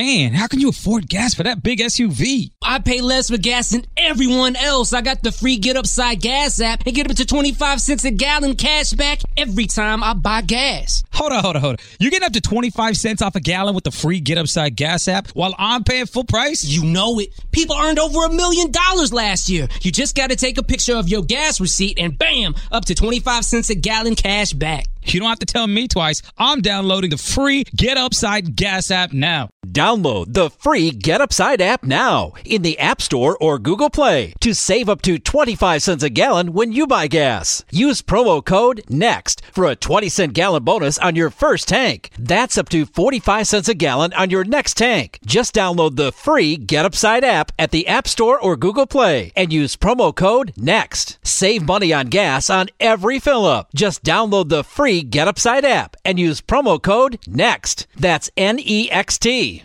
man, how can you afford gas for that big SUV? I pay less for gas than everyone else. I got the free Get Upside Gas app and get up to 25 cents a gallon cash back every time I buy gas. Hold on, hold on, hold on. You're getting up to 25 cents off a gallon with the free Get Upside Gas app while I'm paying full price? You know it. People earned over a million dollars last year. You just got to take a picture of your gas receipt and bam, up to 25 cents a gallon cash back. You don't have to tell me twice. I'm downloading the free Get Upside Gas app now. Download the free Get Upside app now in the App Store or Google Play to save up to 25 cents a gallon when you buy gas. Use promo code NEXT for a 20 cent gallon bonus on your first tank. That's up to 45 cents a gallon on your next tank. Just download the free Get Upside app at the App Store or Google Play and use promo code NEXT. Save money on gas on every fill up. Just download the free Get Upside app and use promo code NEXT. That's N E X T.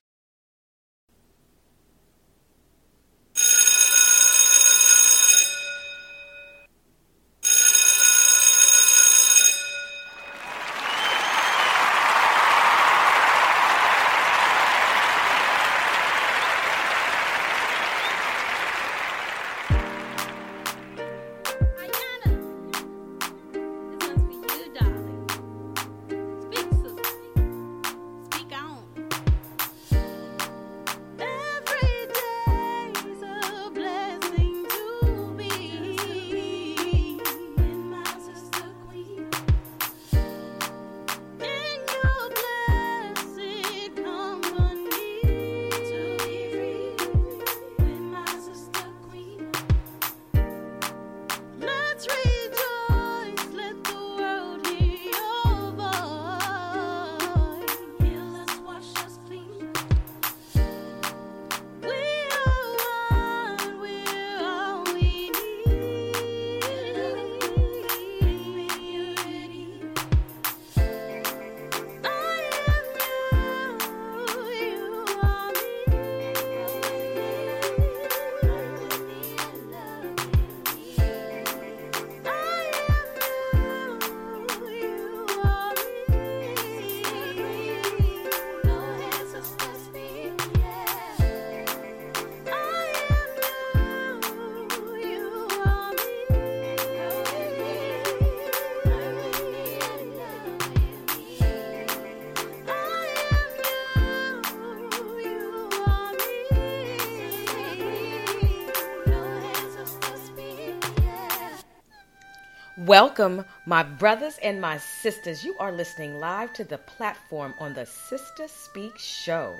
Welcome, my brothers and my sisters. You are listening live to the platform on the Sister Speak Show.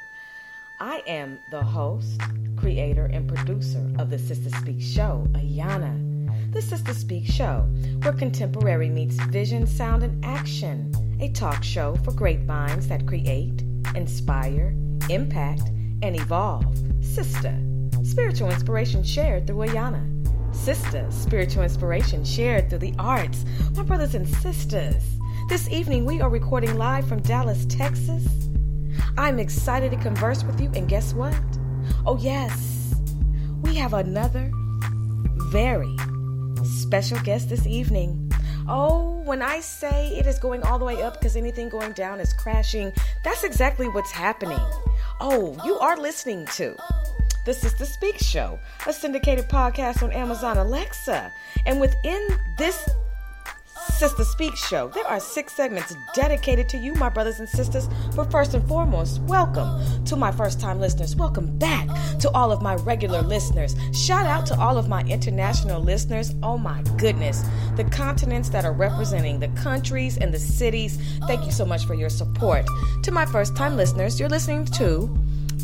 I am the host, creator, and producer of the Sister Speak Show, Ayana. The Sister Speak Show, where contemporary meets vision, sound, and action. A talk show for great minds that create, inspire, impact, and evolve. Sister, spiritual inspiration shared through Ayana. Sister, spiritual inspiration shared through the arts. My brothers and sisters, this evening we are recording live from Dallas, Texas. I'm excited to converse with you, and guess what? Oh, yes, we have another very special guest this evening. Oh, when I say it is going all the way up because anything going down is crashing, that's exactly what's happening. Oh, you are listening to the Sister Speak Show, a syndicated podcast on Amazon Alexa. And within this Sister Speak Show, there are six segments dedicated to you, my brothers and sisters. But first and foremost, welcome to my first time listeners. Welcome back to all of my regular listeners. Shout out to all of my international listeners. Oh my goodness, the continents that are representing the countries and the cities. Thank you so much for your support. To my first time listeners, you're listening to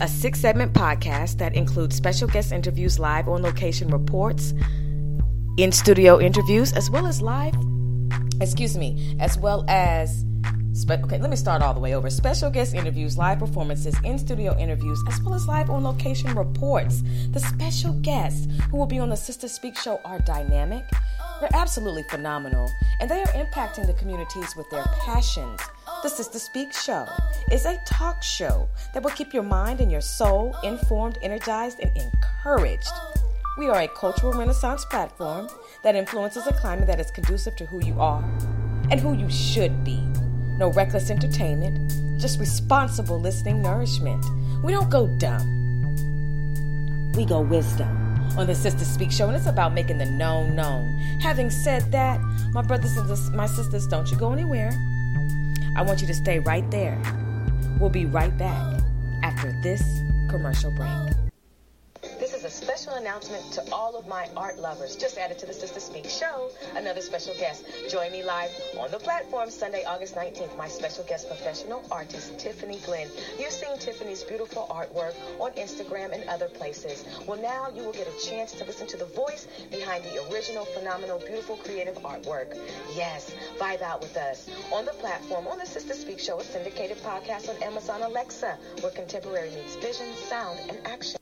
a six segment podcast that includes special guest interviews, live on location reports, in studio interviews, as well as live, excuse me, as well as. Spe- okay, let me start all the way over. Special guest interviews, live performances, in studio interviews, as well as live on location reports. The special guests who will be on the Sister Speak show are dynamic, they're absolutely phenomenal, and they are impacting the communities with their passions the Sister Speak Show is a talk show that will keep your mind and your soul informed, energized, and encouraged. We are a cultural renaissance platform that influences a climate that is conducive to who you are and who you should be. No reckless entertainment, just responsible listening nourishment. We don't go dumb, we go wisdom on the Sister Speak Show, and it's about making the known known. Having said that, my brothers and my sisters, don't you go anywhere. I want you to stay right there. We'll be right back after this commercial break announcement to all of my art lovers. Just added to the Sister Speak show, another special guest. Join me live on the platform Sunday, August 19th. My special guest, professional artist Tiffani Glenn. You've seen Tiffani's beautiful artwork on Instagram and other places. Well, now you will get a chance to listen to the voice behind the original, phenomenal, beautiful, creative artwork. Yes, vibe out with us on the platform on the Sister Speak show, a syndicated podcast on Amazon Alexa, where contemporary meets vision, sound, and action.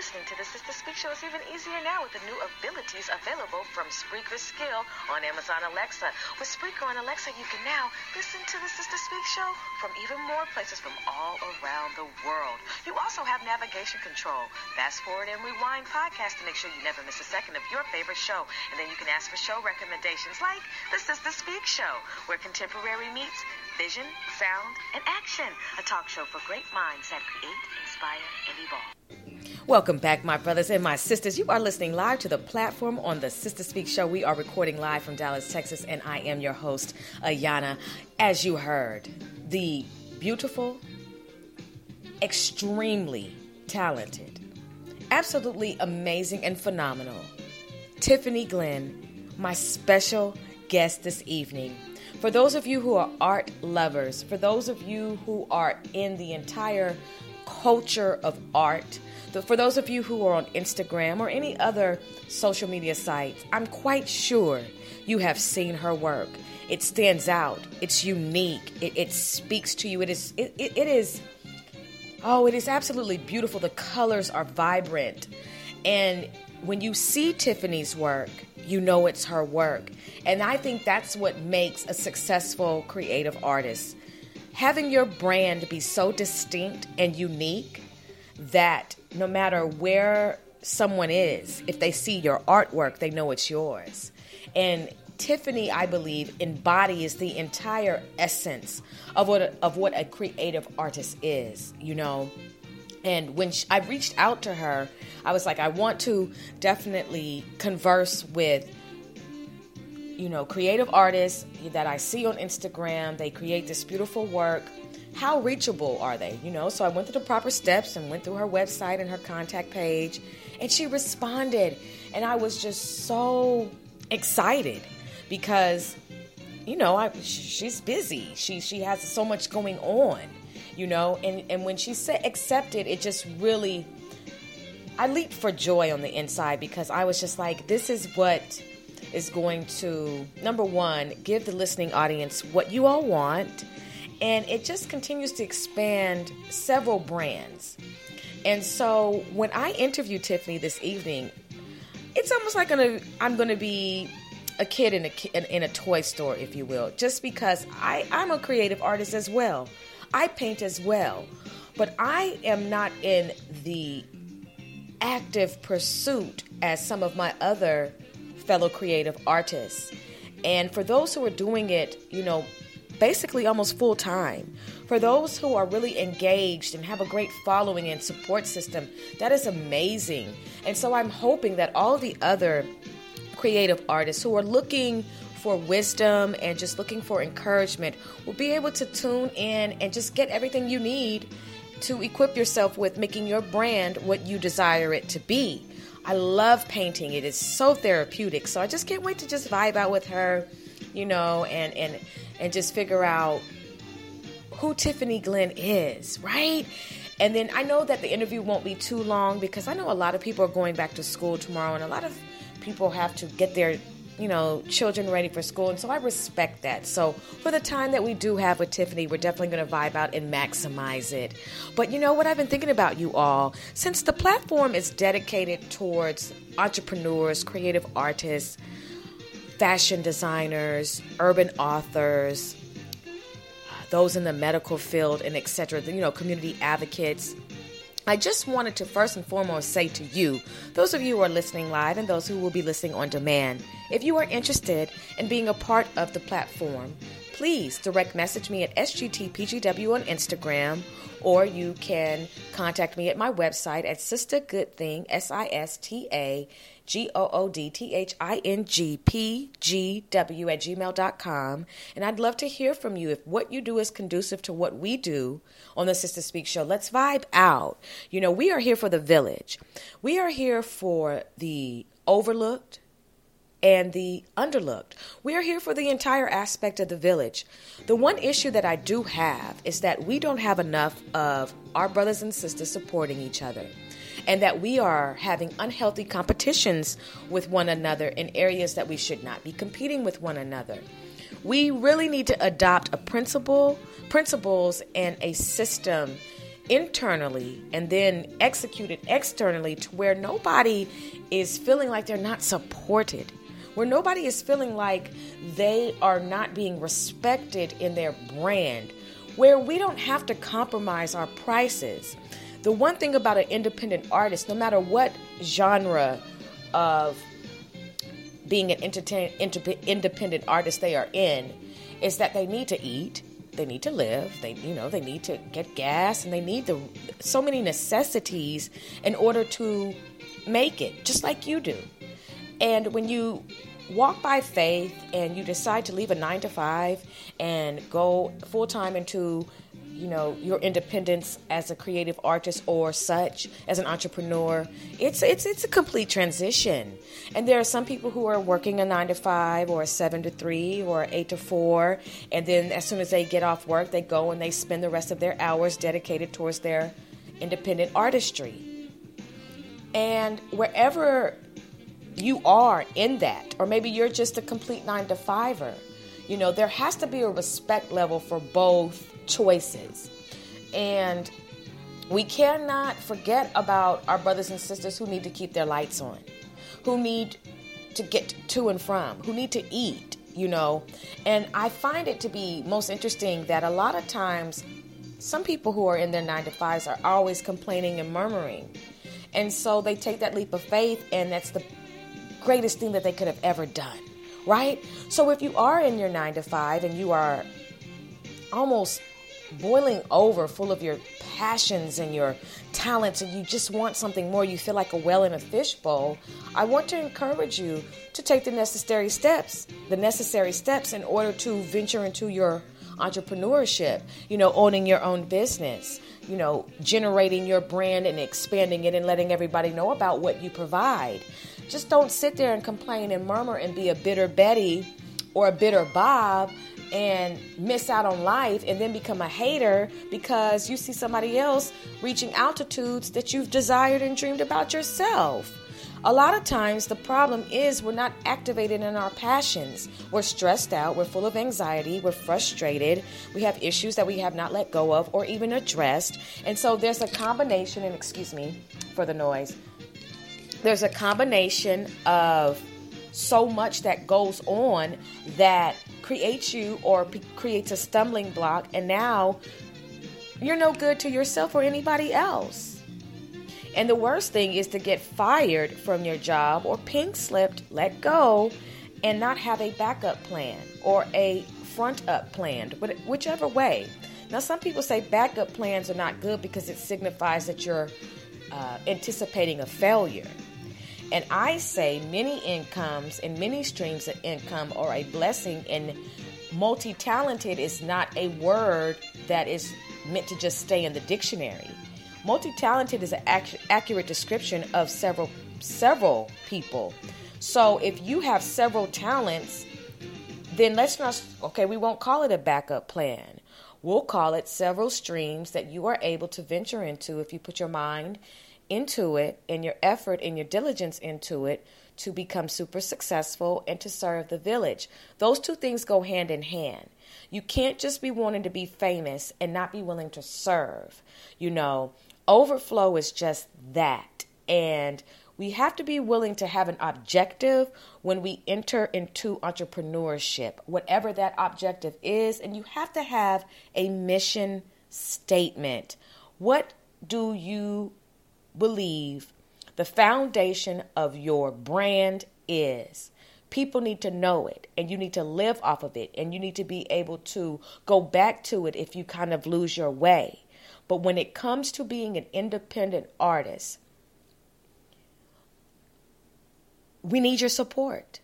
Listening to the Sister Speak Show is even easier now with the new abilities available from Spreaker Skill on Amazon Alexa. With Spreaker on Alexa, you can now listen to the Sister Speak Show from even more places from all around the world. You also have navigation control, fast forward and rewind podcast to make sure you never miss a second of your favorite show. And then you can ask for show recommendations like the Sister Speak Show, where contemporary meets vision, sound, and action. A talk show for great minds that create, inspire, and evolve. Welcome back, my brothers and my sisters. You are listening live to the platform on the Sister Speak Show. We are recording live from Dallas, Texas, and I am your host, Ayana. As you heard, the beautiful, extremely talented, absolutely amazing and phenomenal Tiffani Glenn, my special guest this evening. For those of you who are art lovers, for those of you who are in the entire culture of art, for those of you who are on Instagram or any other social media sites, I'm quite sure you have seen her work. It stands out. It's unique. It, it speaks to you. It is. It, it, it is. Oh, it is absolutely beautiful. The colors are vibrant, and when you see Tiffani's work, you know it's her work. And I think that's what makes a successful creative artist. Having your brand be so distinct and unique that no matter where someone is, if they see your artwork, they know it's yours. And Tiffani, I believe, embodies the entire essence of what a, of what a creative artist is. You know, and when she, I reached out to her, I was like, I want to definitely converse with you know creative artists that I see on Instagram. They create this beautiful work how reachable are they? You know, so I went through the proper steps and went through her website and her contact page, and she responded. And I was just so excited because, you know, I, she's busy. She she has so much going on, you know. And and when she said accepted, it just really, I leaped for joy on the inside because I was just like, this is what is going to number one give the listening audience what you all want and it just continues to expand several brands. And so when I interviewed Tiffani this evening, it's almost like gonna, I'm going to be a kid in a in a toy store, if you will, just because I I'm a creative artist as well. I paint as well, but I am not in the active pursuit as some of my other fellow creative artists. And for those who are doing it, you know, basically almost full time. For those who are really engaged and have a great following and support system, that is amazing. And so I'm hoping that all the other creative artists who are looking for wisdom and just looking for encouragement will be able to tune in and just get everything you need to equip yourself with making your brand what you desire it to be. I love painting. It is so therapeutic. So I just can't wait to just vibe out with her, you know, and and and just figure out who Tiffani Glenn is, right? And then I know that the interview won't be too long because I know a lot of people are going back to school tomorrow and a lot of people have to get their you know, children ready for school. And so I respect that. So for the time that we do have with Tiffani, we're definitely going to vibe out and maximize it. But you know what I've been thinking about you all? Since the platform is dedicated towards entrepreneurs, creative artists, fashion designers, urban authors, those in the medical field, and etc. You know, community advocates. I just wanted to first and foremost say to you, those of you who are listening live and those who will be listening on demand, if you are interested in being a part of the platform, please direct message me at SGTPGW on Instagram, or you can contact me at my website at Sister Good Thing, S I S T A G O O D T H I N G P G W at gmail.com. And I'd love to hear from you if what you do is conducive to what we do on the Sister Speak Show. Let's vibe out. You know, we are here for the village, we are here for the overlooked and the underlooked. We are here for the entire aspect of the village. The one issue that I do have is that we don't have enough of our brothers and sisters supporting each other and that we are having unhealthy competitions with one another in areas that we should not be competing with one another. We really need to adopt a principle, principles and a system internally and then execute it externally to where nobody is feeling like they're not supported where nobody is feeling like they are not being respected in their brand, where we don't have to compromise our prices. The one thing about an independent artist, no matter what genre of being an independent artist they are in, is that they need to eat, they need to live, they you know they need to get gas, and they need the so many necessities in order to make it, just like you do. And when you walk by faith and you decide to leave a nine to five and go full time into you know your independence as a creative artist or such as an entrepreneur it's it's it's a complete transition. And there are some people who are working a 9 to 5 or a 7 to 3 or 8 to 4 and then as soon as they get off work they go and they spend the rest of their hours dedicated towards their independent artistry. And wherever you are in that or maybe you're just a complete 9 to 5er you know there has to be a respect level for both choices. And we cannot forget about our brothers and sisters who need to keep their lights on, who need to get to and from, who need to eat, you know. And I find it to be most interesting that a lot of times some people who are in their nine to fives are always complaining and murmuring. And so they take that leap of faith, and that's the greatest thing that they could have ever done, right? So if you are in your nine to five and you are almost boiling over full of your passions and your talents and you just want something more, you feel like a well in a fishbowl, I want to encourage you to take the necessary steps, the necessary steps in order to venture into your entrepreneurship, you know, owning your own business, you know, generating your brand and expanding it and letting everybody know about what you provide. Just don't sit there and complain and murmur and be a bitter Betty or a bitter Bob and miss out on life and then become a hater because you see somebody else reaching altitudes that you've desired and dreamed about yourself. A lot of times, the problem is we're not activated in our passions. We're stressed out, we're full of anxiety, we're frustrated, we have issues that we have not let go of or even addressed. And so, there's a combination, and excuse me for the noise, there's a combination of so much that goes on that creates you or p- creates a stumbling block, and now you're no good to yourself or anybody else. And the worst thing is to get fired from your job or pink slipped, let go, and not have a backup plan or a front up plan, whichever way. Now, some people say backup plans are not good because it signifies that you're uh, anticipating a failure. And I say many incomes and many streams of income are a blessing, and multi talented is not a word that is meant to just stay in the dictionary. Multi talented is an ac- accurate description of several several people. So if you have several talents, then let's not okay, we won't call it a backup plan. We'll call it several streams that you are able to venture into if you put your mind into it and your effort and your diligence into it to become super successful and to serve the village. Those two things go hand in hand. You can't just be wanting to be famous and not be willing to serve. You know, overflow is just that. And we have to be willing to have an objective when we enter into entrepreneurship, whatever that objective is. And you have to have a mission statement. What do you believe the foundation of your brand is. People need to know it and you need to live off of it and you need to be able to go back to it if you kind of lose your way. But when it comes to being an independent artist, we need your support.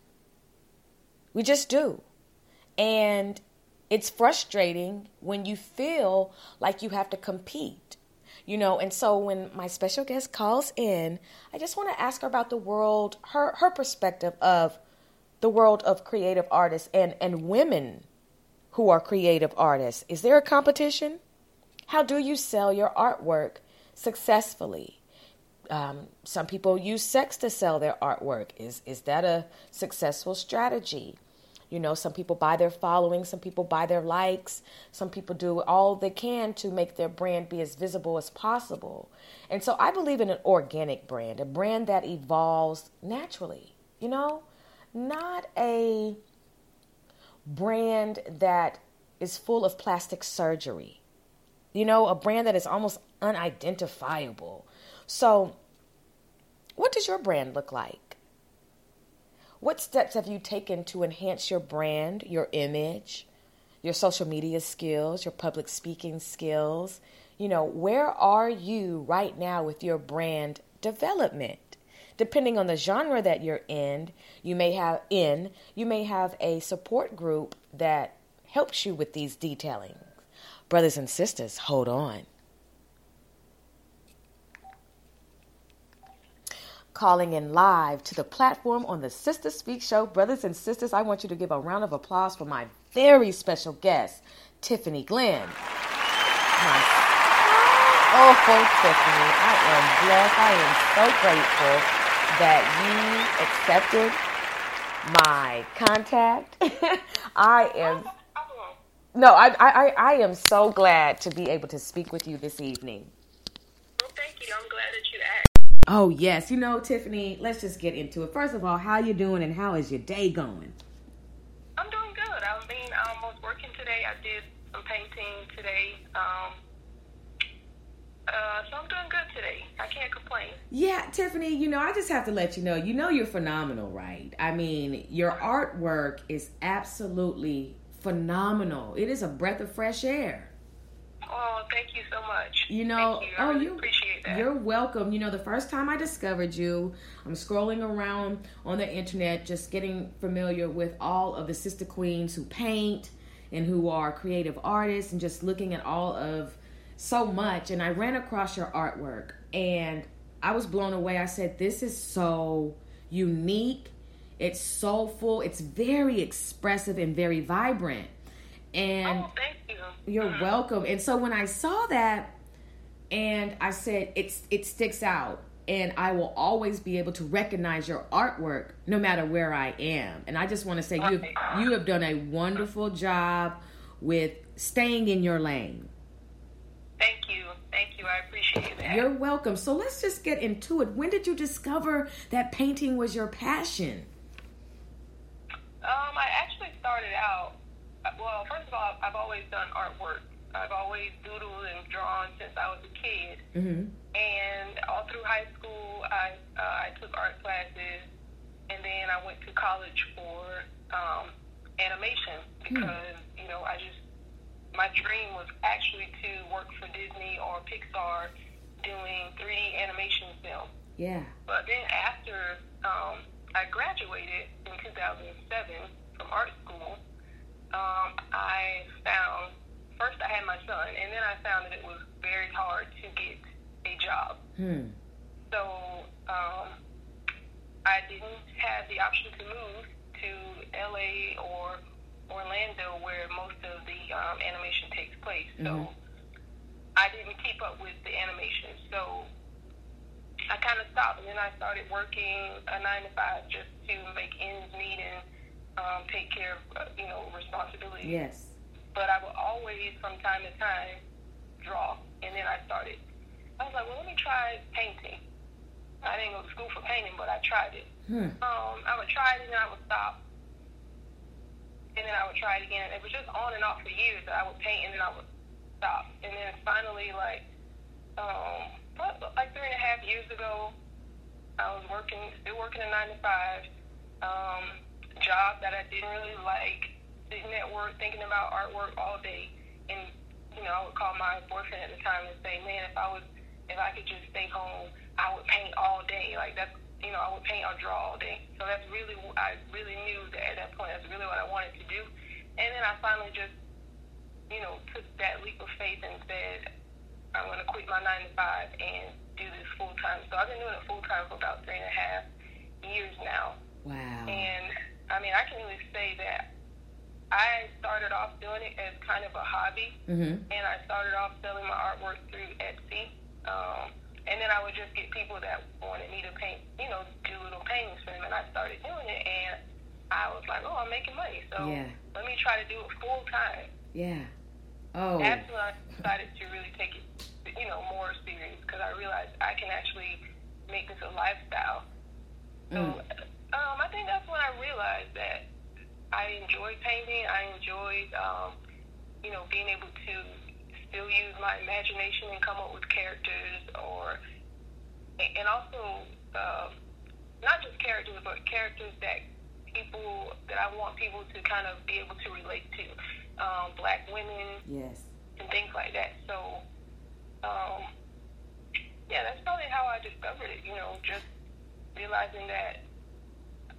We just do. And it's frustrating when you feel like you have to compete. You know, and so when my special guest calls in, I just want to ask her about the world, her her perspective of the world of creative artists and and women who are creative artists. Is there a competition? How do you sell your artwork successfully? Um, some people use sex to sell their artwork. Is is that a successful strategy? You know, some people buy their following, some people buy their likes, some people do all they can to make their brand be as visible as possible. And so I believe in an organic brand, a brand that evolves naturally, you know, not a brand that is full of plastic surgery you know, a brand that is almost unidentifiable. So, what does your brand look like? What steps have you taken to enhance your brand, your image, your social media skills, your public speaking skills? You know, where are you right now with your brand development? Depending on the genre that you're in, you may have in, you may have a support group that helps you with these detailing. Brothers and sisters, hold on. Calling in live to the platform on the Sister Speak Show. Brothers and sisters, I want you to give a round of applause for my very special guest, Tiffani Glenn. My, oh, Tiffani, I am blessed. I am so grateful that you accepted my contact. I am no, I, I, I am so glad to be able to speak with you this evening. Well, thank you. I'm glad that you asked. Oh yes, you know, Tiffani. Let's just get into it. First of all, how you doing, and how is your day going? I'm doing good. I mean, I was working today. I did some painting today. Um, uh, so I'm doing good today. I can't complain. Yeah, Tiffani, you know, I just have to let you know, you know you're phenomenal, right? I mean, your artwork is absolutely phenomenal. It is a breath of fresh air. Oh, thank you so much. You know, you. oh, really you appreciate that. You're welcome. You know, the first time I discovered you, I'm scrolling around on the internet, just getting familiar with all of the sister queens who paint and who are creative artists, and just looking at all of so much. And I ran across your artwork, and I was blown away. I said, "This is so unique it's soulful. It's very expressive and very vibrant. And oh, thank you. You're welcome. And so when I saw that, and I said it's it sticks out, and I will always be able to recognize your artwork no matter where I am. And I just want to say you you have done a wonderful job with staying in your lane. Thank you. Thank you. I appreciate that. You're welcome. So let's just get into it. When did you discover that painting was your passion? Um, I actually started out. Well, first of all, I've always done artwork. I've always doodled and drawn since I was a kid. Mm-hmm. And all through high school, I uh, I took art classes, and then I went to college for um, animation hmm. because mm. you know I just my dream was actually to work for Disney or Pixar doing 3D animation film. Yeah. But then after um, I graduated in 2007 from art school, um, I found first I had my son, and then I found that it was very hard to get a job. Hmm. So um, I didn't have the option to move to LA or Orlando, where most of the um, animation takes place. So mm-hmm. I didn't keep up with the animation. So I kind of stopped, and then I started working a nine to five just to make ends meet and um, take care of uh, you know responsibilities. Yes. But I would always, from time to time, draw, and then I started. I was like, well, let me try painting. I didn't go to school for painting, but I tried it. Hmm. Um, I would try it, and then I would stop, and then I would try it again. It was just on and off for years that I would paint, and then I would stop, and then finally, like. Um, like three and a half years ago, I was working, still working a nine to five. Um, job that I didn't really like, sitting at work thinking about artwork all day, and you know, I would call my boyfriend at the time and say, "Man, if I was, if I could just stay home, I would paint all day. Like that's, you know, I would paint or draw all day. So that's really, I really knew that at that point, that's really what I wanted to do. And then I finally just, you know, took that leap of faith and said, I'm going to quit my nine to five and do this full time. So I've been doing it full time for about three and a half years now. Wow. And I mean, I can really say that I started off doing it as kind of a hobby, mm-hmm. and I started off selling my artwork through Etsy. Um, and then I would just get people that wanted me to paint, you know, do little paintings for them, and I started doing it, and I was like, oh, I'm making money, so Yeah. let me try to do it full time. Yeah. Oh. That's when I decided to really take it, you know, more serious because I realized I can actually make this a lifestyle. So Mm. Um, I think that's when I realized that I enjoyed painting. I enjoyed, um, you know, being able to still use my imagination and come up with characters, or and also um, not just characters, but characters that people that I want people to kind of be able to relate to, um, black women Yes. and things like that. So, um, yeah, that's probably how I discovered it. You know, just realizing that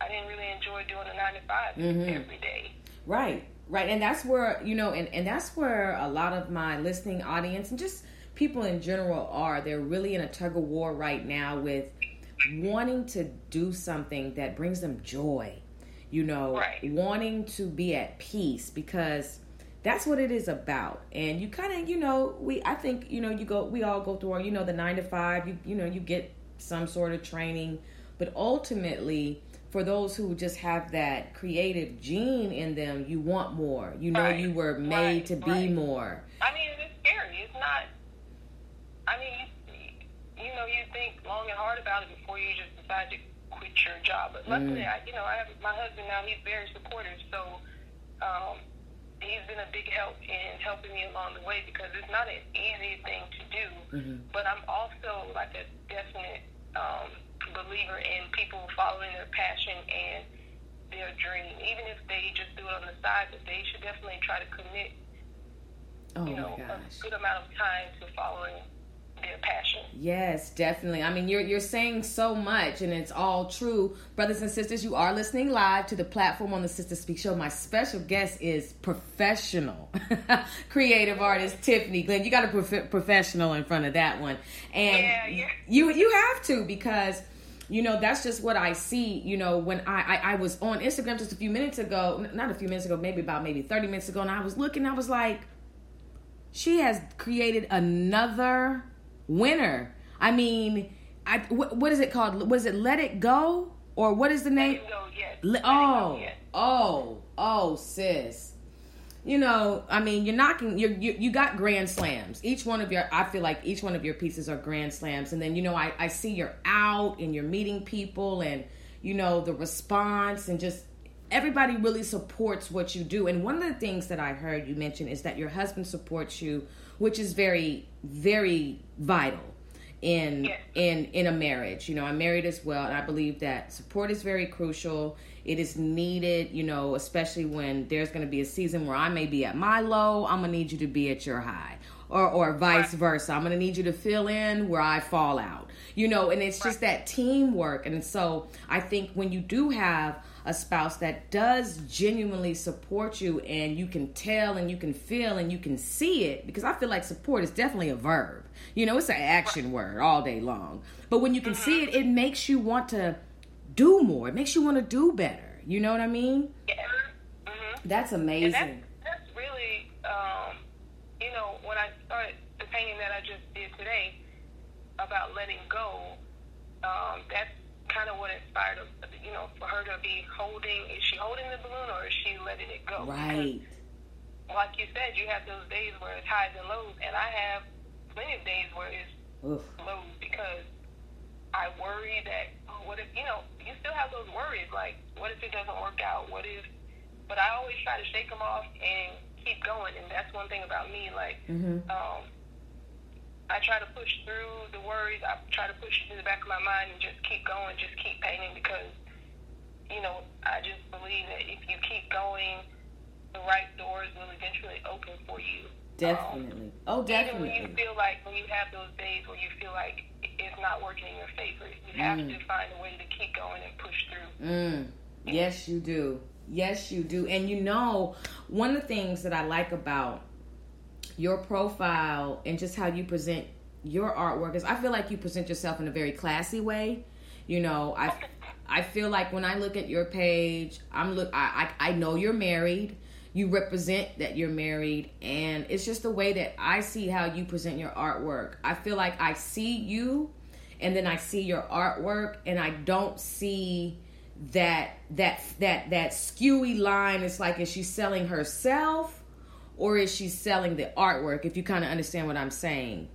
I didn't really enjoy doing a nine to 5 Mhm. every day. Right, right. And that's where, you know, and, and that's where a lot of my listening audience and just people in general are. They're really in a tug of war right now with wanting to do something that brings them joy, you know, Right. wanting to be at peace because that's what it is about. And you kind of, you know, we, I think, you know, you go, we all go through our, you know, the nine to five, you, you know, you get some sort of training, but ultimately, for those who just have that creative gene in them, you want more. You know, Right, you were made right, to be right. more. I mean, it's scary. It's not. I mean, you, you know, you think long and hard about it before you just decide to quit your job. But luckily, I, you know, I have my husband now. He's very supportive, so um, he's been a big help in helping me along the way because it's not an easy thing to do. But I'm also like a definite um, believer in people following their passion and their dream, even if they just do it on the side. But they should definitely try to commit Oh you know, a good amount of time to following their passion. Yes, definitely. I mean, you're you're saying so much, and it's all true, brothers and sisters. You are listening live to the platform on the Sister Speak Show. My special guest is professional, creative artist Tiffani Glenn. You got a prof- professional in front of that one, and Yeah, yeah. you you have to because you know that's just what I see. You know, when I, I I was on Instagram just a few minutes ago, not a few minutes ago, maybe about maybe thirty minutes ago, and I was looking, I was like she has created another winner. I mean, I what, what is it called? Was it? Let it go or what is the name? Yes, Le- Let it go, oh, oh, oh, sis. You know, I mean, you're knocking. You you you got grand slams. Each one of your, I feel like each one of your pieces are grand slams. And then you know, I I see you're out and you're meeting people, and you know the response and just everybody really supports what you do. And one of the things that I heard you mention is that your husband supports you, which is very very vital in Yes. in in a marriage. You know, I'm married as well, and I believe that support is very crucial. It is needed, you know, especially when there's going to be a season where I may be at my low. I'm gonna need you to be at your high, or or vice versa. I'm gonna need you to fill in where I fall out. You know, and it's just that teamwork. And so I think when you do have a spouse that does genuinely support you and you can tell and you can feel and you can see it because I feel like support is definitely a verb. You know, it's an action word all day long. But when you can see it, it makes you want to do more. It makes you want to do better. You know what I mean? Yes. hmm That's amazing. that's, that's really, um, you know, when I started the painting that I just did today about letting go, um, that's kind of what inspired, you know, for her to be holding, is she holding the balloon or is she letting it go? Right. Like you said, you have those days where it's highs and lows, and I have plenty of days where it's Oof. lows because I worry that oh, what if you know you still have those worries like what if it doesn't work out what if but I always try to shake them off and keep going and that's one thing about me like Mhm. um, I try to push through the worries I try to push it to the back of my mind and just keep going just keep painting because you know, I just believe that if you keep going, the right doors will eventually open for you. Definitely. Um, oh, definitely. Even when you feel like when you have those days where you feel like it's not working in your favor, you have mm. to find a way to keep going and push through. Mm. Yes, you do. Yes, you do. And you know, one of the things that I like about your profile and just how you present your artwork is I feel like you present yourself in a very classy way. You know, I I feel like when I look at your page, I'm look I I, I know you're married. You represent that you're married and it's just the way that I see how you present your artwork. I feel like I see you and then I see your artwork and I don't see that that that that skewy line it's like is she selling herself or is she selling the artwork if you kind of understand what i'm saying?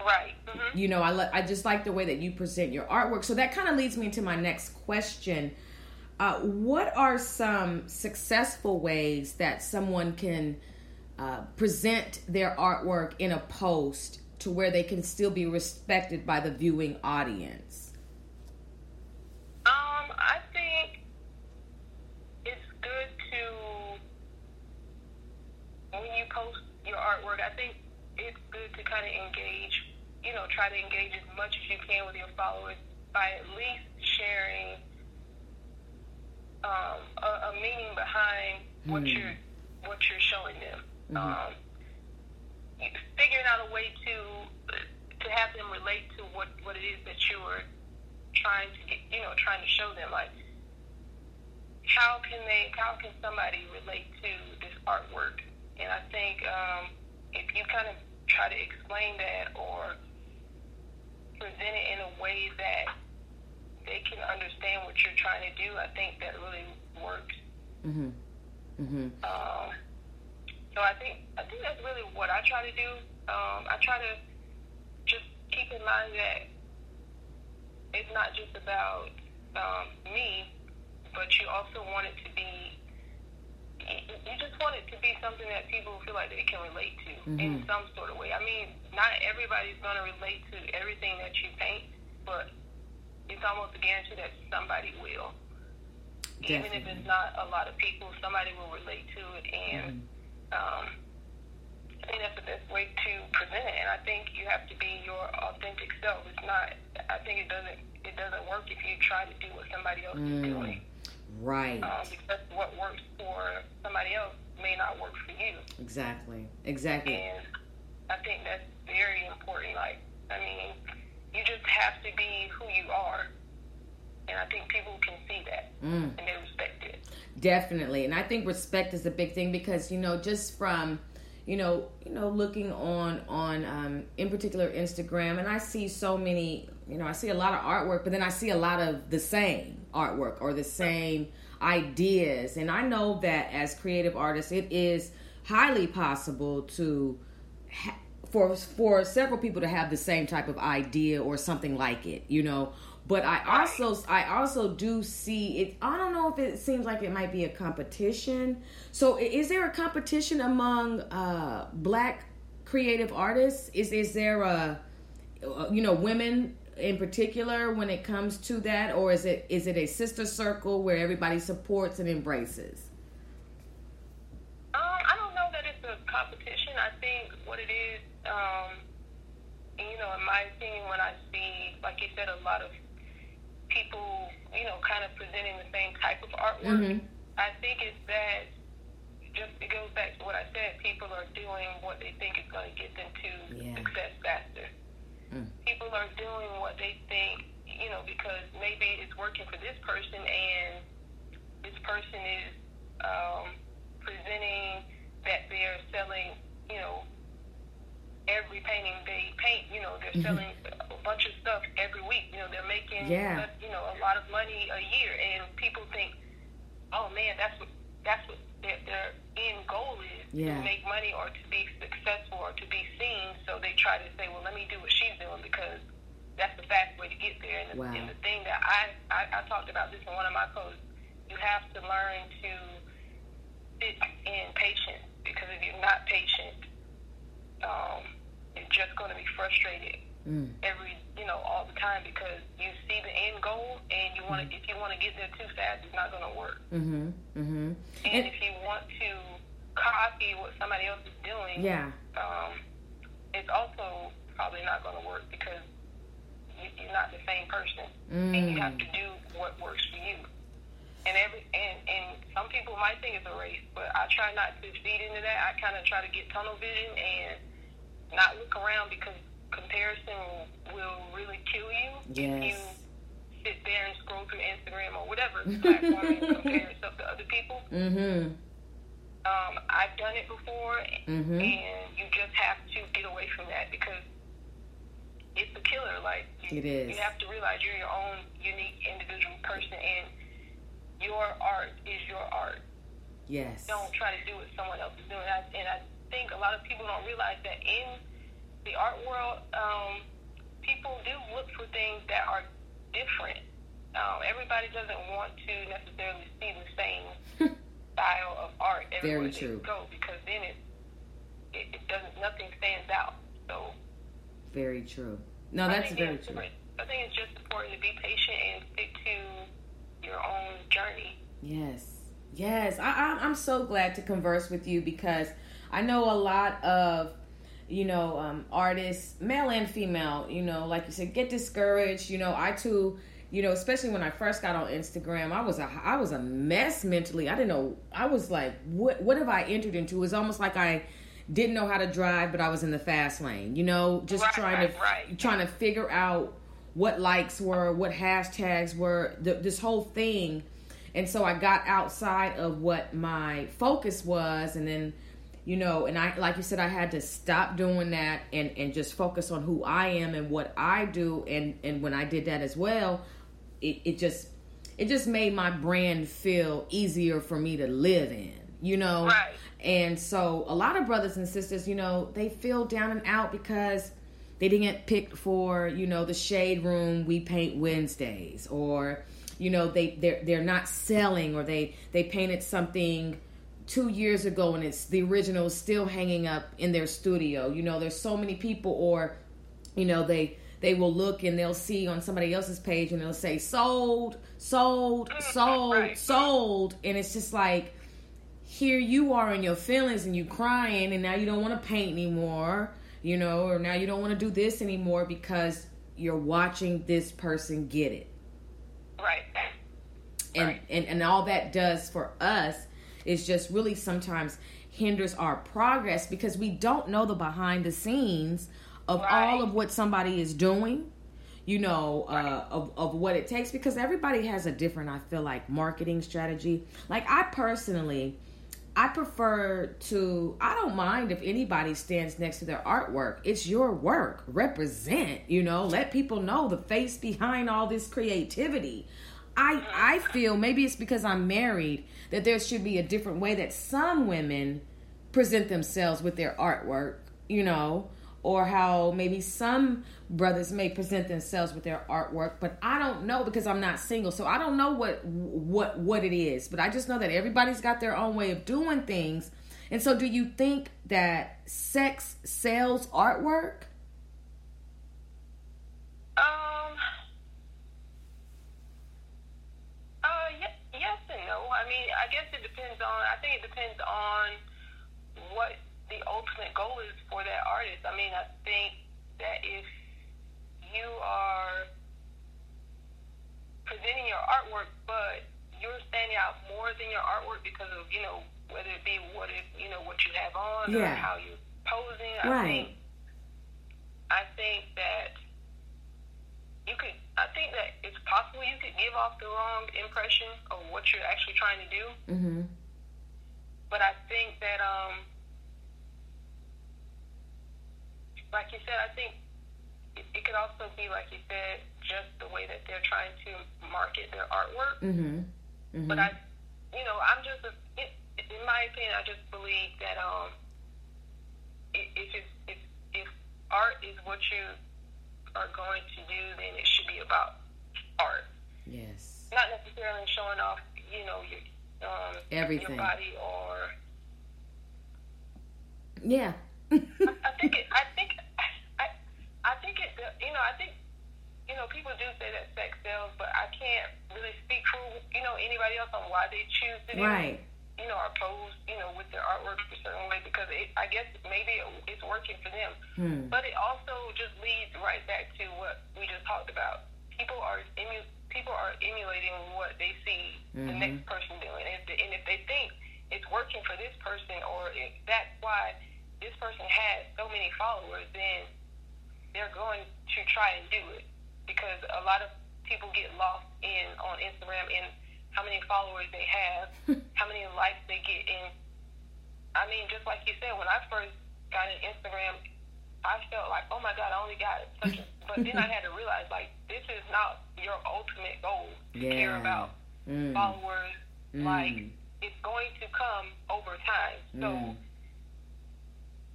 Right mm-hmm. you know i i just like the way that you present your artwork. So that kind of leads me to my next question. Uh, what are some successful ways that someone can uh, present their artwork in a post to where they can still be respected by the viewing audience post your artwork, I think it's good to kind of engage, you know, try to engage as much as you can with your followers by at least sharing um, a, a meaning behind mm. what hmm. you're what you're showing them. Mm-hmm. Um, figuring out a way to to have them relate to what what it is that you're trying to get, you know, trying to show them. Like, how can they? How can somebody relate to this artwork? And I think um, if you kind of try to explain that or present it in a way that they can understand what you're trying to do, I think that really works. Mhm. Mhm. Um, so I think I think that's really what I try to do. Um, I try to just keep in mind that it's not just about um, me, but you also want it to be you just want it to be something that people feel like they can relate to mm-hmm. in some sort of way. I mean, not everybody's going to relate to everything that you paint, but it's almost a guarantee that somebody will. Definitely. Even if it's not a lot of people, somebody will relate to it, and mm-hmm. um, I think that's the best way to present it. And I think you have to be your authentic self. It's not. I think it doesn't. It doesn't work if you try to do what somebody else mm. is doing. Right. Um, because what works for somebody else may not work for you. Exactly. Exactly. And I think that's very important. Like, I mean, you just have to be who you are. And I think people can see that mm. and they respect it. Definitely. And I think respect is a big thing because, you know, just from you know, you know, looking on on um, in particular Instagram, and I see so many. You know, I see a lot of artwork, but then I see a lot of the same artwork or the same ideas. And I know that as creative artists, it is highly possible to ha- for for several people to have the same type of idea or something like it, you know. But I also I also do see it. I don't know if it seems like it might be a competition. So is there a competition among uh, black creative artists? Is is there a uh, you know women in particular when it comes to that, or is it is it a sister circle where everybody supports and embraces? Um, I don't know that it's a competition. I think what it is, um, you know, in my opinion, when I see, like you said, a lot of people, you know, kind of presenting the same type of artwork, mm-hmm. I think it's that just it goes back to what I said. People are doing what they think is going to get them to yeah. success faster. Mm. People are doing what they think, you know, because maybe it's working for this person and this person is um, presenting that they're selling, you know, every painting they paint, you know, they're mm-hmm. selling a bunch of stuff every week. You know, they're making, yeah. you know, a lot of money a year, and people think, oh man, that's what that's what their, their end goal is yeah. to make money or to be successful or to be seen. So they try to say, well, let me do what she's doing because that's the fast way to get there. And the, wow. and the thing that I, I, I talked about this in one of my posts, you have to learn to sit in patience because if you're not patient, um, you're just going to be frustrated mm. every, you know, all the time because you see the end goal and you want to if you want to get there too fast, it's not going to work. Mhm. Mhm. And if you want to copy what somebody else is doing, Yeah. um, it's also probably not going to work because you, you're not the same person, and you have to do what works for you. And every and and some people might think it's a race, but I try not to feed into that. I kind of try to get tunnel vision and not look around because comparison will really kill you if you Yes. sit there and scroll through Instagram or whatever platform and compare yourself to other people. Mm-hmm. Um, I've done it before, Mhm. and you just have to get away from that because it's a killer. Like you, It is. You have to realize you're your own unique individual person, and your art is your art. Yes. Don't try to do what someone else is doing. I, and I think a lot of people don't realize that in the art world, um, people do look for things that are different. Um, everybody doesn't want to necessarily see the same style of art everywhere Very true. they go because then it, it it doesn't nothing stands out. So Very true. No, that's very true. I think it's just important to be patient and stick to your own journey. Yes. Yes. I, I, I'm so glad to converse with you because I know a lot of, you know, um, artists, male and female, you know, like you said, get discouraged. You know, I too, you know, especially when I first got on Instagram, I was a, I was a mess mentally. I didn't know, I was like, what, what have I entered into? It was almost like I didn't know how to drive, but I was in the fast lane, you know, just Right, trying to, right. trying to figure out what likes were, what hashtags were, the, this whole thing. And so I got outside of what my focus was, and then, you know, and I, like you said, I had to stop doing that and and just focus on who I am and what I do. And and when I did that as well, it it just it just made my brand feel easier for me to live in, you know. Right. And so a lot of brothers and sisters, you know, they feel down and out because they didn't get picked for, you know, the shade room we paint Wednesdays or you know, they they're they're not selling or they they painted something 2 years ago and it's the original is still hanging up in their studio. You know, there's so many people or you know, they they will look and they'll see on somebody else's page and they'll say sold, sold, mm, sold, Right. sold and it's just like here you are in your feelings and you crying and now you don't want to paint anymore you know or now you don't want to do this anymore because you're watching this person get it Right. and Right. and, and all that does for us is just really sometimes hinders our progress because we don't know the behind the scenes of Right. all of what somebody is doing you know uh, of, of what it takes because everybody has a different i feel like marketing strategy. Like i personally i prefer to i don't mind if anybody stands next to their artwork. It's your work. Represent you know let people know the face behind all this creativity. I I feel maybe it's because I'm married that there should be a different way that some women present themselves with their artwork, you know, or how maybe some brothers may present themselves with their artwork, but I don't know because I'm not single. So I don't know what what what it is, but I just know that everybody's got their own way of doing things. And so do you think that sex sells artwork? Um. Uh, yes, yes and no. I mean, I guess it depends on. I think it depends on what the ultimate goal is for that artist. I mean, I think that if you are presenting your artwork, but you're standing out more than your artwork because of you know whether it be what it you know what you have on or how you're posing. I think I think that you could. I think that it's possible you could give off the wrong impression of what you're actually trying to do. Mm-hmm. But I think that, um, like you said, I think it, it could also be, like you said, just the way that they're trying to market their artwork. Mm-hmm. mm-hmm. But I, you know, I'm just, a, it, in my opinion, I just believe that um, if it's, if if art is what you are going to do, then it should be about art, Yes. not necessarily showing off, you know, your um, Everything. your body or. Yeah. I think it. I think. I. I think it. You know. I think you know, people do say that sex sells, but I can't really speak for you know anybody else on why they choose to do Right. You know, or pose, you know, with their artwork a certain way because it, I guess maybe it, it's working for them. Hmm. But it also just leads right back to what we just talked about. People are emu- people are emulating what they see the next person doing, and if, they, and if they think it's working for this person, or if that's why this person has so many followers, then they're going to try and do it because a lot of people get lost in on Instagram in how many followers they have, how many likes they get in. I mean, just like you said, when I first got in Instagram, I felt like, oh my God, I only got such a. But then I had to realize, like, this is not your ultimate goal to care about Mm. followers. Mm. Like, it's going to come over time. So Mm.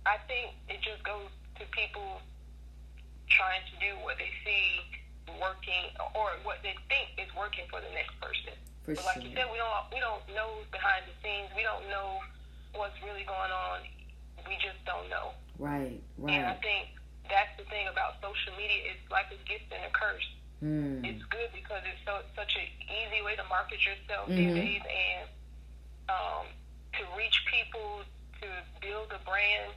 I think it just goes to people trying to do what they see working or what they think is working for the next person. For but like you said, we don't we don't know behind the scenes. We don't know what's really going on. We just don't know. Right. right. And I think that's the thing about social media. It's like a gift and a curse. Mm. It's good because it's so such an easy way to market yourself Mhm. these days and um, to reach people, to build a brand.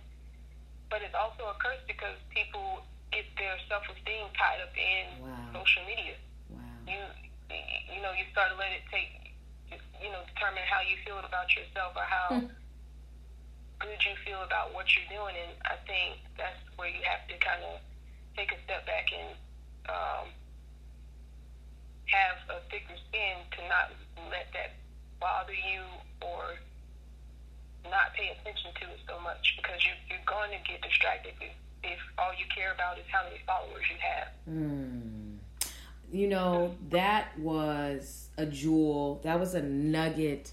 But it's also a curse because people get their self esteem tied up in Wow. social media. Wow. You you know you start to let it take you know determine how you feel about yourself or how Hmm. good you feel about what you're doing. And I think that's where you have to kind of take a step back and um, have a thicker skin to not let that bother you or not pay attention to it so much because you, you're going to get distracted if, if all you care about is how many followers you have. Mm. You know, that was a jewel. That was a nugget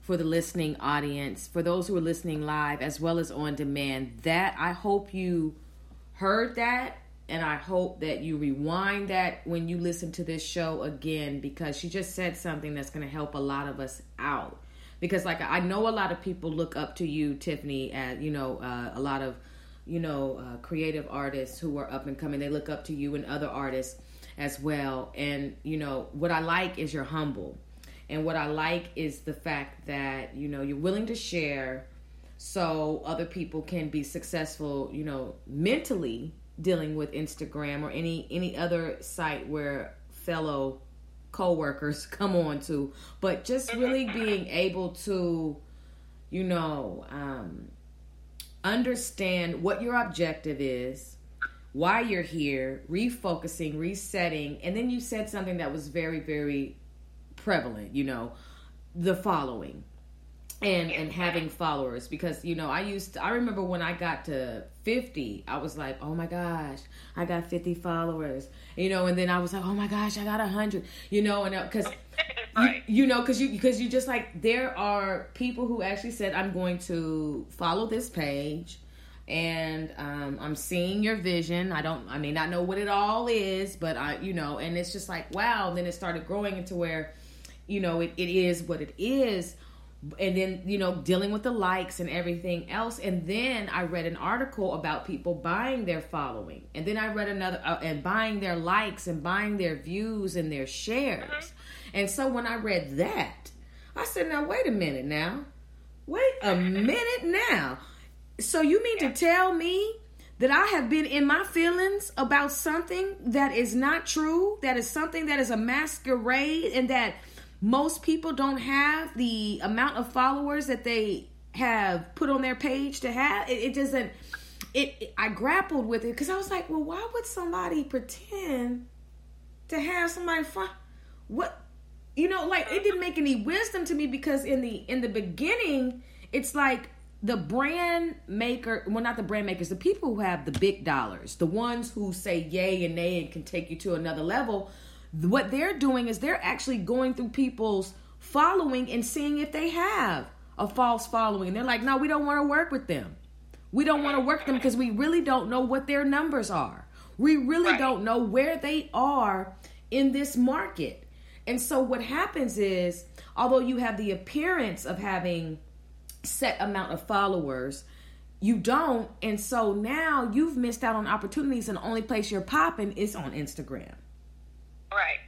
for the listening audience, for those who are listening live as well as on demand. That I hope you heard that and I hope that you rewind that when you listen to this show again because she just said something that's going to help a lot of us out. Because like I know a lot of people look up to you, Tiffani, and you know uh, a lot of you know uh, creative artists who are up and coming. They look up to you and other artists as well. And you know what I like is you're humble, and what I like is the fact that you know you're willing to share so other people can be successful you know mentally dealing with instagram or any any other site where fellow co-workers come on to but just really being able to you know um understand what your objective is why you're here refocusing resetting and then you said something that was very very prevalent you know the following and and having followers because you know I used to, I remember when I got to 50 I was like oh my gosh I got 50 followers you know and then I was like oh my gosh I got 100 you know and uh, cuz Right. you, you know because you because you just like there are people who actually said I'm going to follow this page and um, I'm seeing your vision. I don't, I may not know what it all is, but I, you know, and it's just like wow. Then it started growing into where, you know, it, it is what it is, and then you know dealing with the likes and everything else. And then I read an article about people buying their following, and then I read another uh, and buying their likes and buying their views and their shares. And so when I read that, I said, now wait a minute now. Wait a minute now. So you mean to tell me that I have been in my feelings about something that is not true, that is something that is a masquerade, and that most people don't have the amount of followers that they have put on their page to have? It, it doesn't. It, it- I grappled with it because I was like, well, why would somebody pretend to have somebody find what? You know, like it didn't make any wisdom to me because in the in the beginning, it's like the brand maker well not the brand makers the people who have the big dollars the ones who say yay and nay and can take you to another level what they're doing is they're actually going through people's following and seeing if they have a false following. And they're like no we don't want to work with them. We don't want to work with them because we really don't know what their numbers are. We really Right. don't know where they are in this market. And so what happens is although you have the appearance of having set amount of followers you don't and so now you've missed out on opportunities and the only place you're popping is on instagram Right.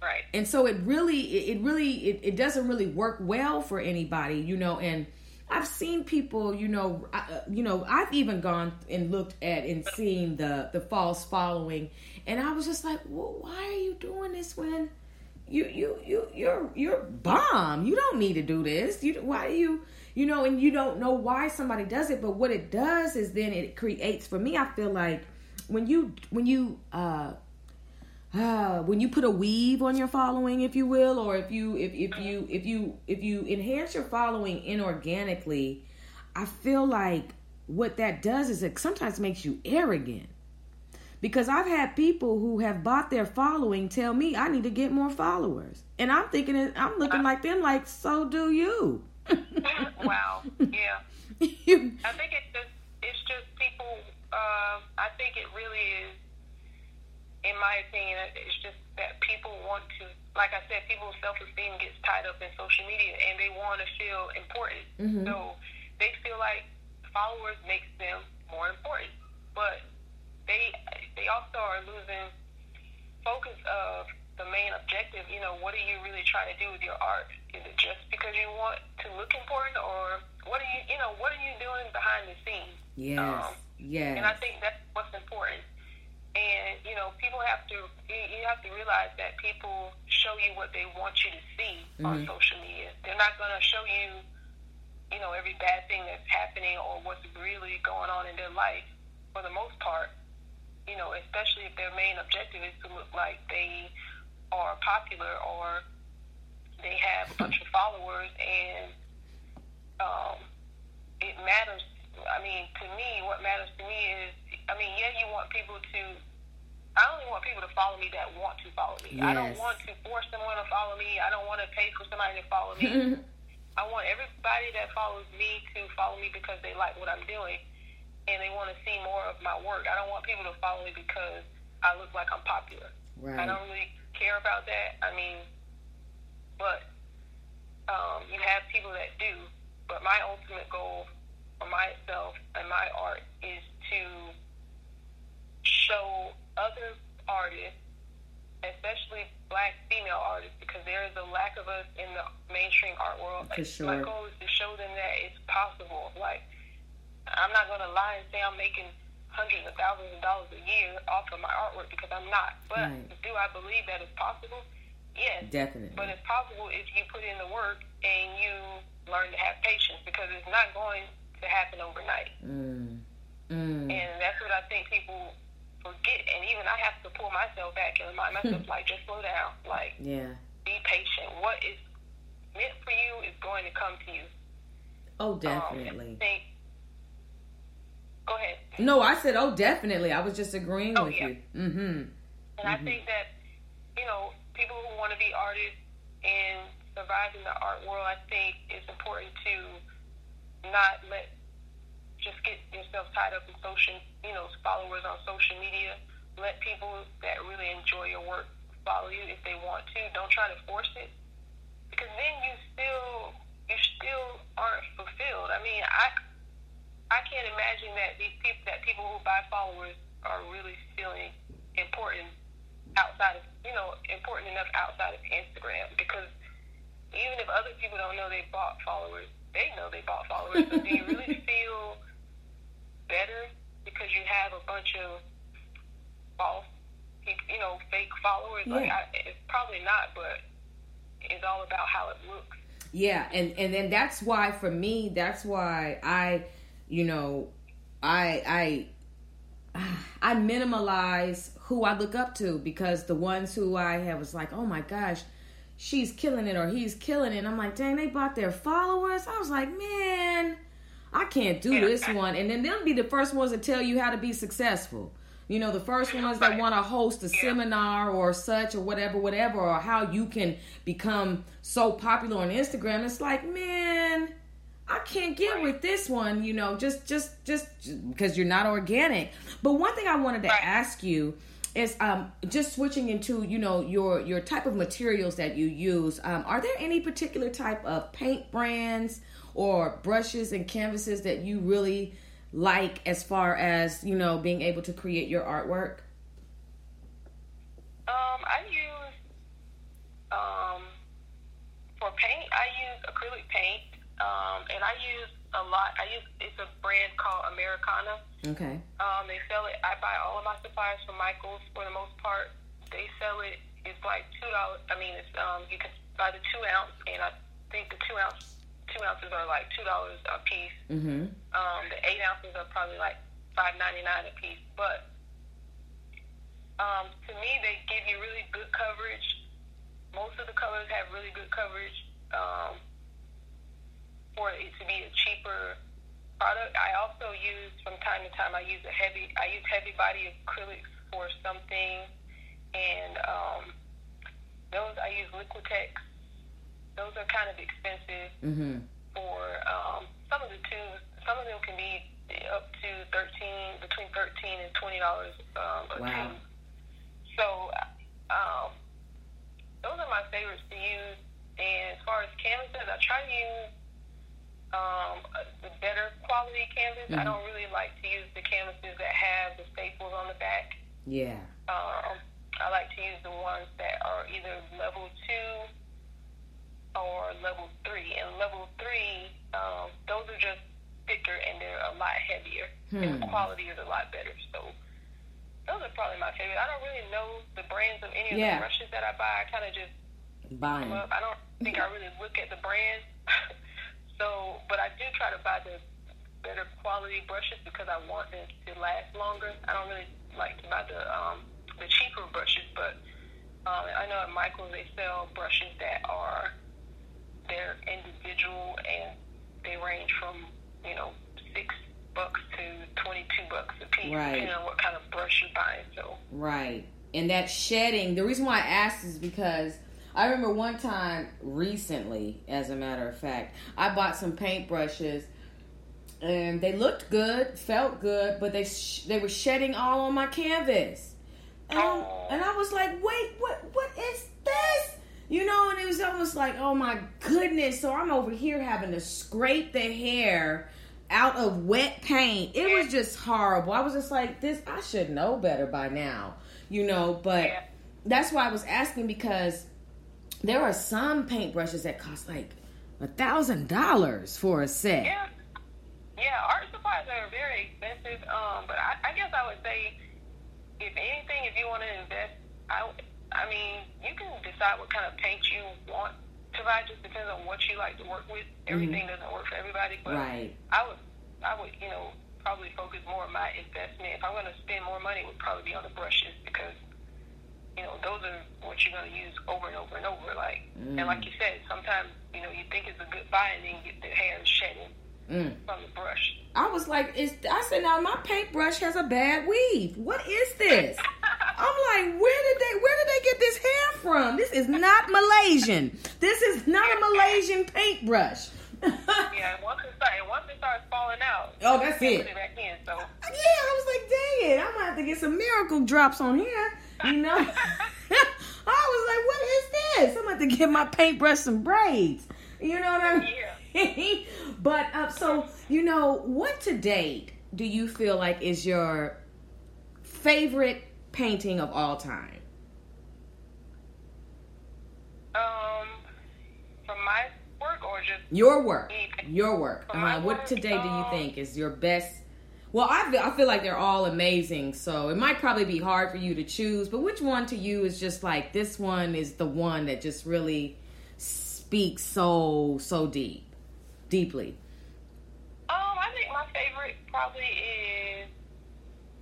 Right. And so it really, it, really, it, it doesn't really work well for anybody, you know. And I've seen people, you know, I, uh, you know, I've even gone and looked at and seen the the false following, and I was just like, well, why are you doing this when you you you you're you're bomb? You don't need to do this. You why do you you know, and you don't know why somebody does it, but what it does is then it creates for me. I feel like when you when you uh uh, when you put a weave on your following, if you will, or if you if, if you if you if you enhance your following inorganically, I feel like what that does is it sometimes makes you arrogant. Because I've had people who have bought their following tell me I need to get more followers, and I'm thinking I'm looking like them, like so do you. wow. Yeah. I think it's just it's just people. Uh, I think it really is in my opinion, it's just that people want to, like I said, people's self esteem gets tied up in social media and they want to feel important. Mm-hmm. So they feel like followers makes them more important. But they they also are losing focus of the main objective. You know, what are you really trying to do with your art? Is it just because you want to look important, or what are you, you know, what are you doing behind the scenes? Yes. Um, yes. And I think that's what's important and you know, people have to you have to realize that people show you what they want you to see mm-hmm. on social media. They're not going to show you, you know, every bad thing that's happening or what's really going on in their life. For the most part, you know, especially if their main objective is to look like they are popular or they have a bunch of followers and um, it matters. I mean, to me, what matters to me is I mean, yeah, you want people to. I only want people to follow me that want to follow me. Yes. I don't want to force someone to follow me. I don't want to pay for somebody to follow me. I want everybody that follows me to follow me because they like what I'm doing and they want to see more of my work. I don't want people to follow me because I look like I'm popular. Right. I don't really care about that. I mean, but um, you have people that do. But my ultimate goal for myself and my art is to show other artists, especially black female artists, because there is a lack of us in the mainstream art world. For sure. My goal is to show them that it's possible. Like, I'm not going to lie and say I'm making hundreds of thousands of dollars a year off of my artwork because I'm not. But right. do I believe that it's possible? Yes. Definitely. But it's possible if you put in the work and you learn to have patience because it's not going to happen overnight. Mm. Mm. And that's what I think people forget, and even I have to pull myself back and remind myself, like, just slow down. Like, yeah, be patient. What is meant for you is going to come to you. Oh, um, definitely. Um, think, go ahead. No, I said, oh, definitely. I was just agreeing oh, with yeah. you. Mm-hmm. And mm-hmm. I think that you know people who want to be artists and survive in the art world, I think it's important to not let just get yourself tied up in social, you know, followers on social media. Let people that really enjoy your work follow you if they want to. Don't try to force it, because then you still you still aren't fulfilled. I mean, I I can't imagine that these people that people who buy followers are really feeling important outside of you know important enough outside of Instagram because even if other people don't know they bought followers, they know they bought followers. So do you really feel better because you have a bunch of false, you know, fake followers. Yeah. Like I, it's probably not, but it's all about how it looks. Yeah, and and then that's why for me, that's why I, you know, I I I minimalize who I look up to because the ones who I have was like, oh my gosh, she's killing it or he's killing it. And I'm like, dang, they bought their followers. I was like, man, I can't do this one. And then they'll be the first ones to tell you how to be successful. You know, the first ones that want to host a seminar or such or whatever, whatever, or how you can become so popular on Instagram. It's like, man, I can't get with this one, you know, just just just because you're not organic. But one thing I wanted to ask you is um, just switching into you know your your type of materials that you use. Um, are there any particular type of paint brands or brushes and canvases that you really like as far as you know being able to create your artwork? Um, I I use um, for paint. I use acrylic paint, um, and I use a lot. I use it's a brand called Americana. Okay. Um, they sell it. I buy all of my supplies from Michaels for the most part. They sell it. It's like two dollars. I mean, it's um, you can buy the two ounce, and I think the two ounce two ounces are like two dollars a piece. Mm-hmm. Um, the eight ounces are probably like five ninety nine a piece. But um, to me, they give you really good coverage. Most of the colors have really good coverage. Um, for it to be a cheaper product, I also use from time to time. I use a heavy. I use heavy body acrylics for something, and um, those I use Liquitex. Those are kind of expensive Mm-hmm. for um, some of the tubes. Some of them can be up to thirteen, between thirteen and twenty dollars um, a Wow. tube. So um, those are my favorites to use. And as far as canvases, I try to use um, the better quality canvas. I Mhm. don't really like to use the canvases that have the staples on the back. Yeah. Um, I like to use the ones that are either level two or level three. And level three, um, those are just thicker and they're a lot heavier, and the Hmm. quality is a lot better. So those are probably my favorite. I don't really know the brands of any of Yeah. the brushes that I buy. I kind of just Buying. well, I don't think I really look at the brand. so, but I do try to buy the better quality brushes because I want them to last longer. I don't really like to buy the um, the cheaper brushes, but um, I know at Michaels they sell brushes that are they're individual and they range from you know six bucks to twenty two bucks a piece, Right. depending on what kind of brush you're buying. So. Right. And that shedding, the reason why I asked is because I remember one time recently, as a matter of fact, I bought some paintbrushes and they looked good, felt good, but they sh- they were shedding all on my canvas. And, I- and I was like, "Wait, what what is this?" You know, and it was almost like, "Oh my goodness." So I'm over here having to scrape the hair out of wet paint. It was just horrible. I was just like, "This I should know better by now." You know, but that's why I was asking because there are some paintbrushes that cost like a thousand dollars for a set. Yeah, yeah. Art supplies are very expensive. Um, but I, I guess I would say, if anything, if you want to invest, I, I mean, you can decide what kind of paint you want to buy. Just depends on what you like to work with. Everything doesn't work for everybody, but Right. I would, I would, you know, probably focus more on my investment. If I'm going to spend more money, it would probably be on the brushes because. You know, those are what you're going to use over and over and over. Like, and like you said, sometimes you know you think it's a good buy, and then you get the hair shedding Mm. from the brush. I was like, is I said now my paintbrush has a bad weave. What is this? I'm like, where did they where did they get this hair from? This is not Malaysian. This is not a Malaysian paintbrush. Yeah, once it starts, once it starts falling out, Oh, that's it. Put it back in. So Yeah, I was like, dang it, I'm gonna have to get some miracle drops on here. You know? I was like, what is this? I'm about to give my paintbrush some braids. You know what I mean? Yeah. but uh, so you know, what to date do you feel like is your favorite painting of all time? um, from my work or just Your work, your work. Uh, what work, today do you um, think is your best? Well, I feel, I feel like they're all amazing, so it might probably be hard for you to choose. But which one to you is just like this one is the one that just really speaks so so deep, deeply. um, I think my favorite probably is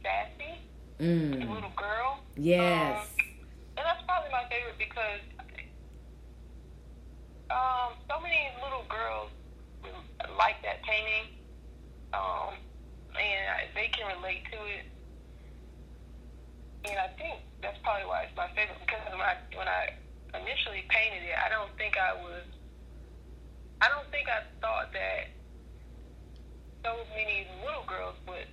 Sassy, the Mm. little girl. Yes. Um, and that's probably my favorite because um, so many little girls like that painting, um, and I, they can relate to it. And I think that's probably why it's my favorite because when I when I initially painted it, I don't think I was. I don't think I thought that so many little girls would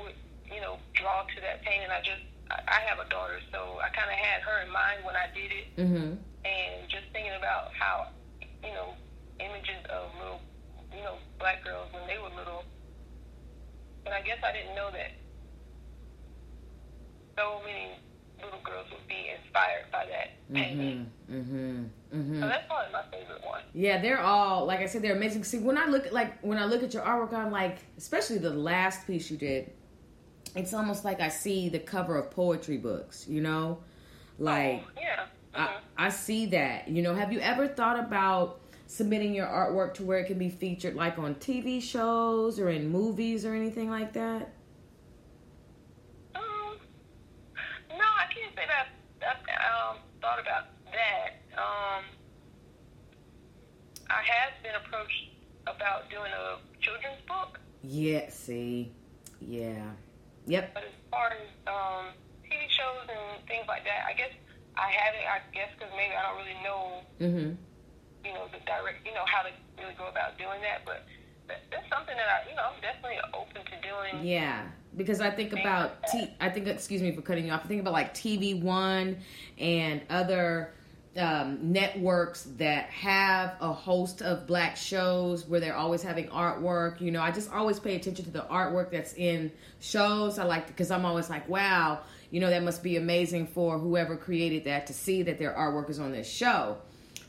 would you know draw to that painting. I just I have a daughter, so I kind of had her in mind when I did it Mm-hmm. and just thinking about how you know images of little you know black girls when they were little but i guess i didn't know that so many little girls would be inspired by that painting. Mm-hmm. Mm-hmm. So that's probably my favorite one. Yeah, they're all like I said, they're amazing. See, when I look at like when I look at your artwork, I'm like, especially the last piece you did, it's almost like I see the cover of poetry books. You know, like Oh, yeah. I, Mhm. I see that. You know, have you ever thought about submitting your artwork to where it can be featured, like on TV shows or in movies or anything like that? Um, no, I can't say that I've um, thought about that. Um, I have been approached about doing a children's book, Yeah. See. Yeah. Yep. but as far as um, TV shows and things like that, I guess I haven't. I guess because maybe I don't really know, Mm-hmm. You know, the direct, you know, how to really go about doing that. But that, that's something that I, you know, I'm definitely open to doing. Yeah, because I think about T. I think excuse me for cutting you off. I think about like TV One and other um, networks that have a host of black shows where they're always having artwork. You know, I just always pay attention to the artwork that's in shows. I like because I'm always like, wow, you know, that must be amazing for whoever created that to see that their artwork is on this show.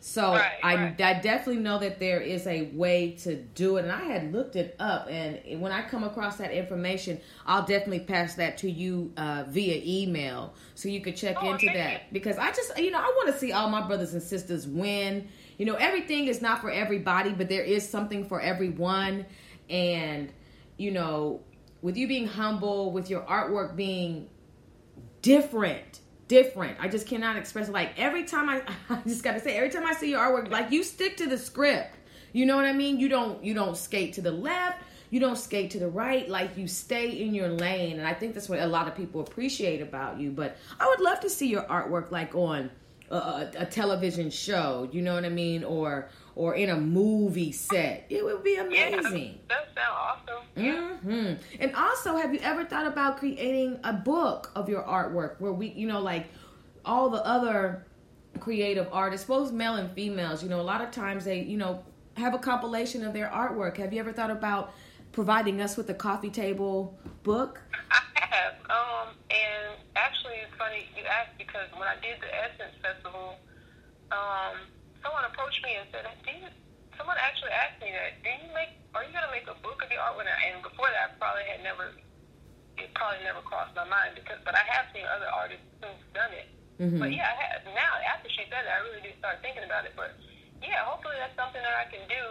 So Right, I, right. I definitely know that there is a way to do it, and I had looked it up. And when I come across that information, I'll definitely pass that to you uh, via email so you could check Oh, into that. you. Because I just, you know, I want to see all my brothers and sisters win. You know, everything is not for everybody, but there is something for everyone. And you know, with you being humble, with your artwork being different different. I just cannot express it. Like every time i i just gotta say every time i see your artwork like you stick to the script. You know what i mean? You don't you don't skate to the left. You don't skate to the right. Like you stay in your lane. And i think that's what a lot of people appreciate about you. But i would love to see your artwork like on a, a, a television show. You know what i mean? Or or in a movie set it would be amazing. Yeah, that sounds awesome. Yeah. hmm And also, have you ever thought about creating a book of your artwork where we, you know, like all the other creative artists, both male and females, you know, a lot of times they, you know, have a compilation of their artwork. Have you ever thought about providing us with a coffee table book? I have. Um, and actually, it's funny you asked because when I did the Essence Festival, um, someone approached me and said, "Do you?" Someone actually asked me that. Do you make? Are you gonna make a book of your art? When I, and before that, I probably had never. It probably never crossed my mind because, but I have seen other artists who've done it. But yeah, I have. Now after she said that, I really did start thinking about it. But yeah, hopefully that's something that I can do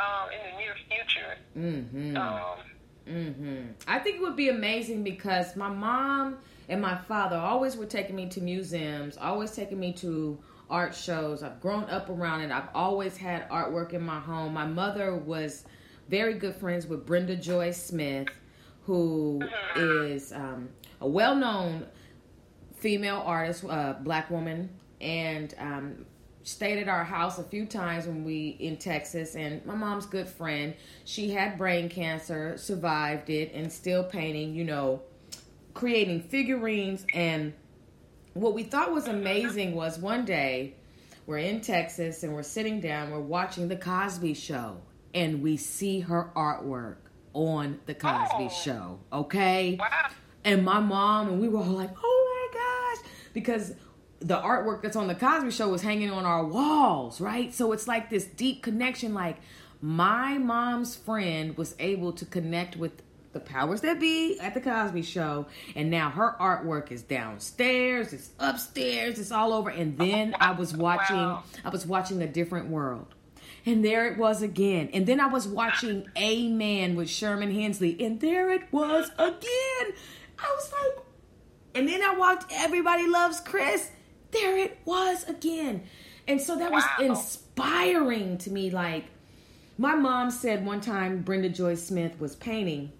um, in the near future. Mm-hmm. Um, hmm I think it would be amazing because my mom and my father always were taking me to museums, always taking me to art shows. I've grown up around it. I've always had artwork in my home. My mother was very good friends with Brenda Joysmith, who is um, a well known female artist, uh, black woman, and um, stayed at our house a few times when we in Texas. And my mom's good friend. She had brain cancer, survived it, and still painting. You know, creating figurines. And what we thought was amazing was one day we're in Texas and we're sitting down, we're watching the Cosby Show, and we see her artwork on the Cosby Oh. Show. Okay wow. and my mom and we were all like, "Oh my gosh!" Because the artwork that's on the Cosby Show was hanging on our walls, right? So it's like this deep connection. Like my mom's friend was able to connect with the powers that be at the Cosby Show, and now her artwork is downstairs, it's upstairs, it's all over. And then I was watching, Wow. I was watching a different world. And there it was again. And then I was watching Amen with Sherman Hemsley. And there it was again. I was like, and then I watched Everybody Loves Chris. There it was again. And so that was inspiring to me. Like, my mom said one time Brenda Joysmith was painting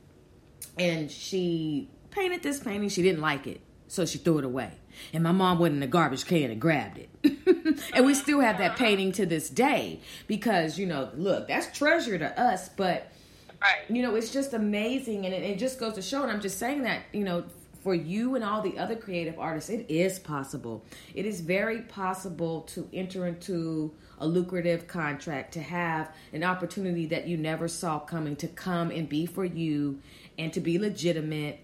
and she painted this painting. She didn't like it, so she threw it away. And my mom went in the garbage can and grabbed it. and we still have that painting to this day because, you know, look, that's treasure to us, but Right. you know, it's just amazing, and it, it just goes to show. And I'm just saying that, you know, for you and all the other creative artists, it is possible. It is very possible to enter into a lucrative contract, to have an opportunity that you never saw coming, to come and be for you, and to be legitimate,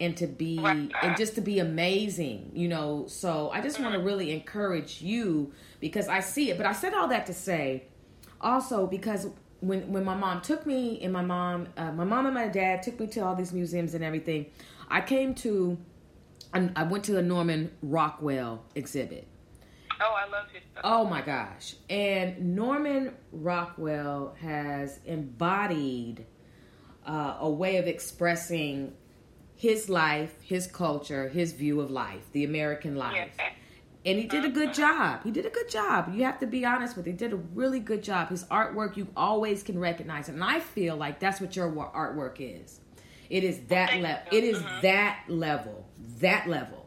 and to be and just to be amazing, you know. So I just want to really encourage you because I see it. But I said all that to say also because when when my mom took me and my mom uh, my mom and my dad took me to all these museums and everything, I came to I went to a Norman Rockwell exhibit. Oh, I love his stuff. Oh my gosh. And Norman Rockwell has embodied uh, a way of expressing his life, his culture, his view of life, the American life. Yes. And he did a good job. He did a good job. You have to be honest with. It. He did a really good job. His artwork, you always can recognize and I feel like that's what your artwork is. It is that level. It is that level. That level.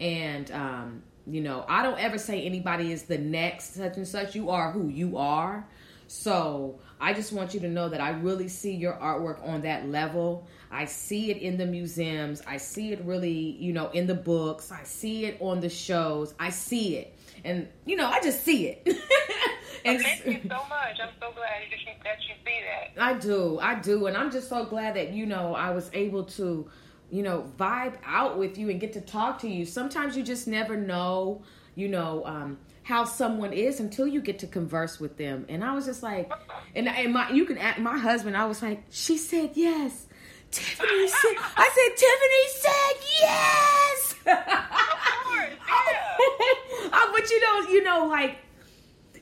And um, you know, I don't ever say anybody is the next such and such. You are who you are. So I just want you to know that I really see your artwork on that level. I see it in the museums. I see it really, you know, in the books. I see it on the shows. I see it. And, you know, I just see it. and thank you so much. I'm so glad that you, that you see that. I do. I do. And I'm just so glad that, you know, I was able to, you know, vibe out with you and get to talk to you. Sometimes you just never know, you know, um, how someone is until you get to converse with them. And I was just like, and, and my you can ask my husband. I was like, she said yes. Tiffani said, I said, Tiffani said yes. Of course, yeah. Uh, but you know, you know, like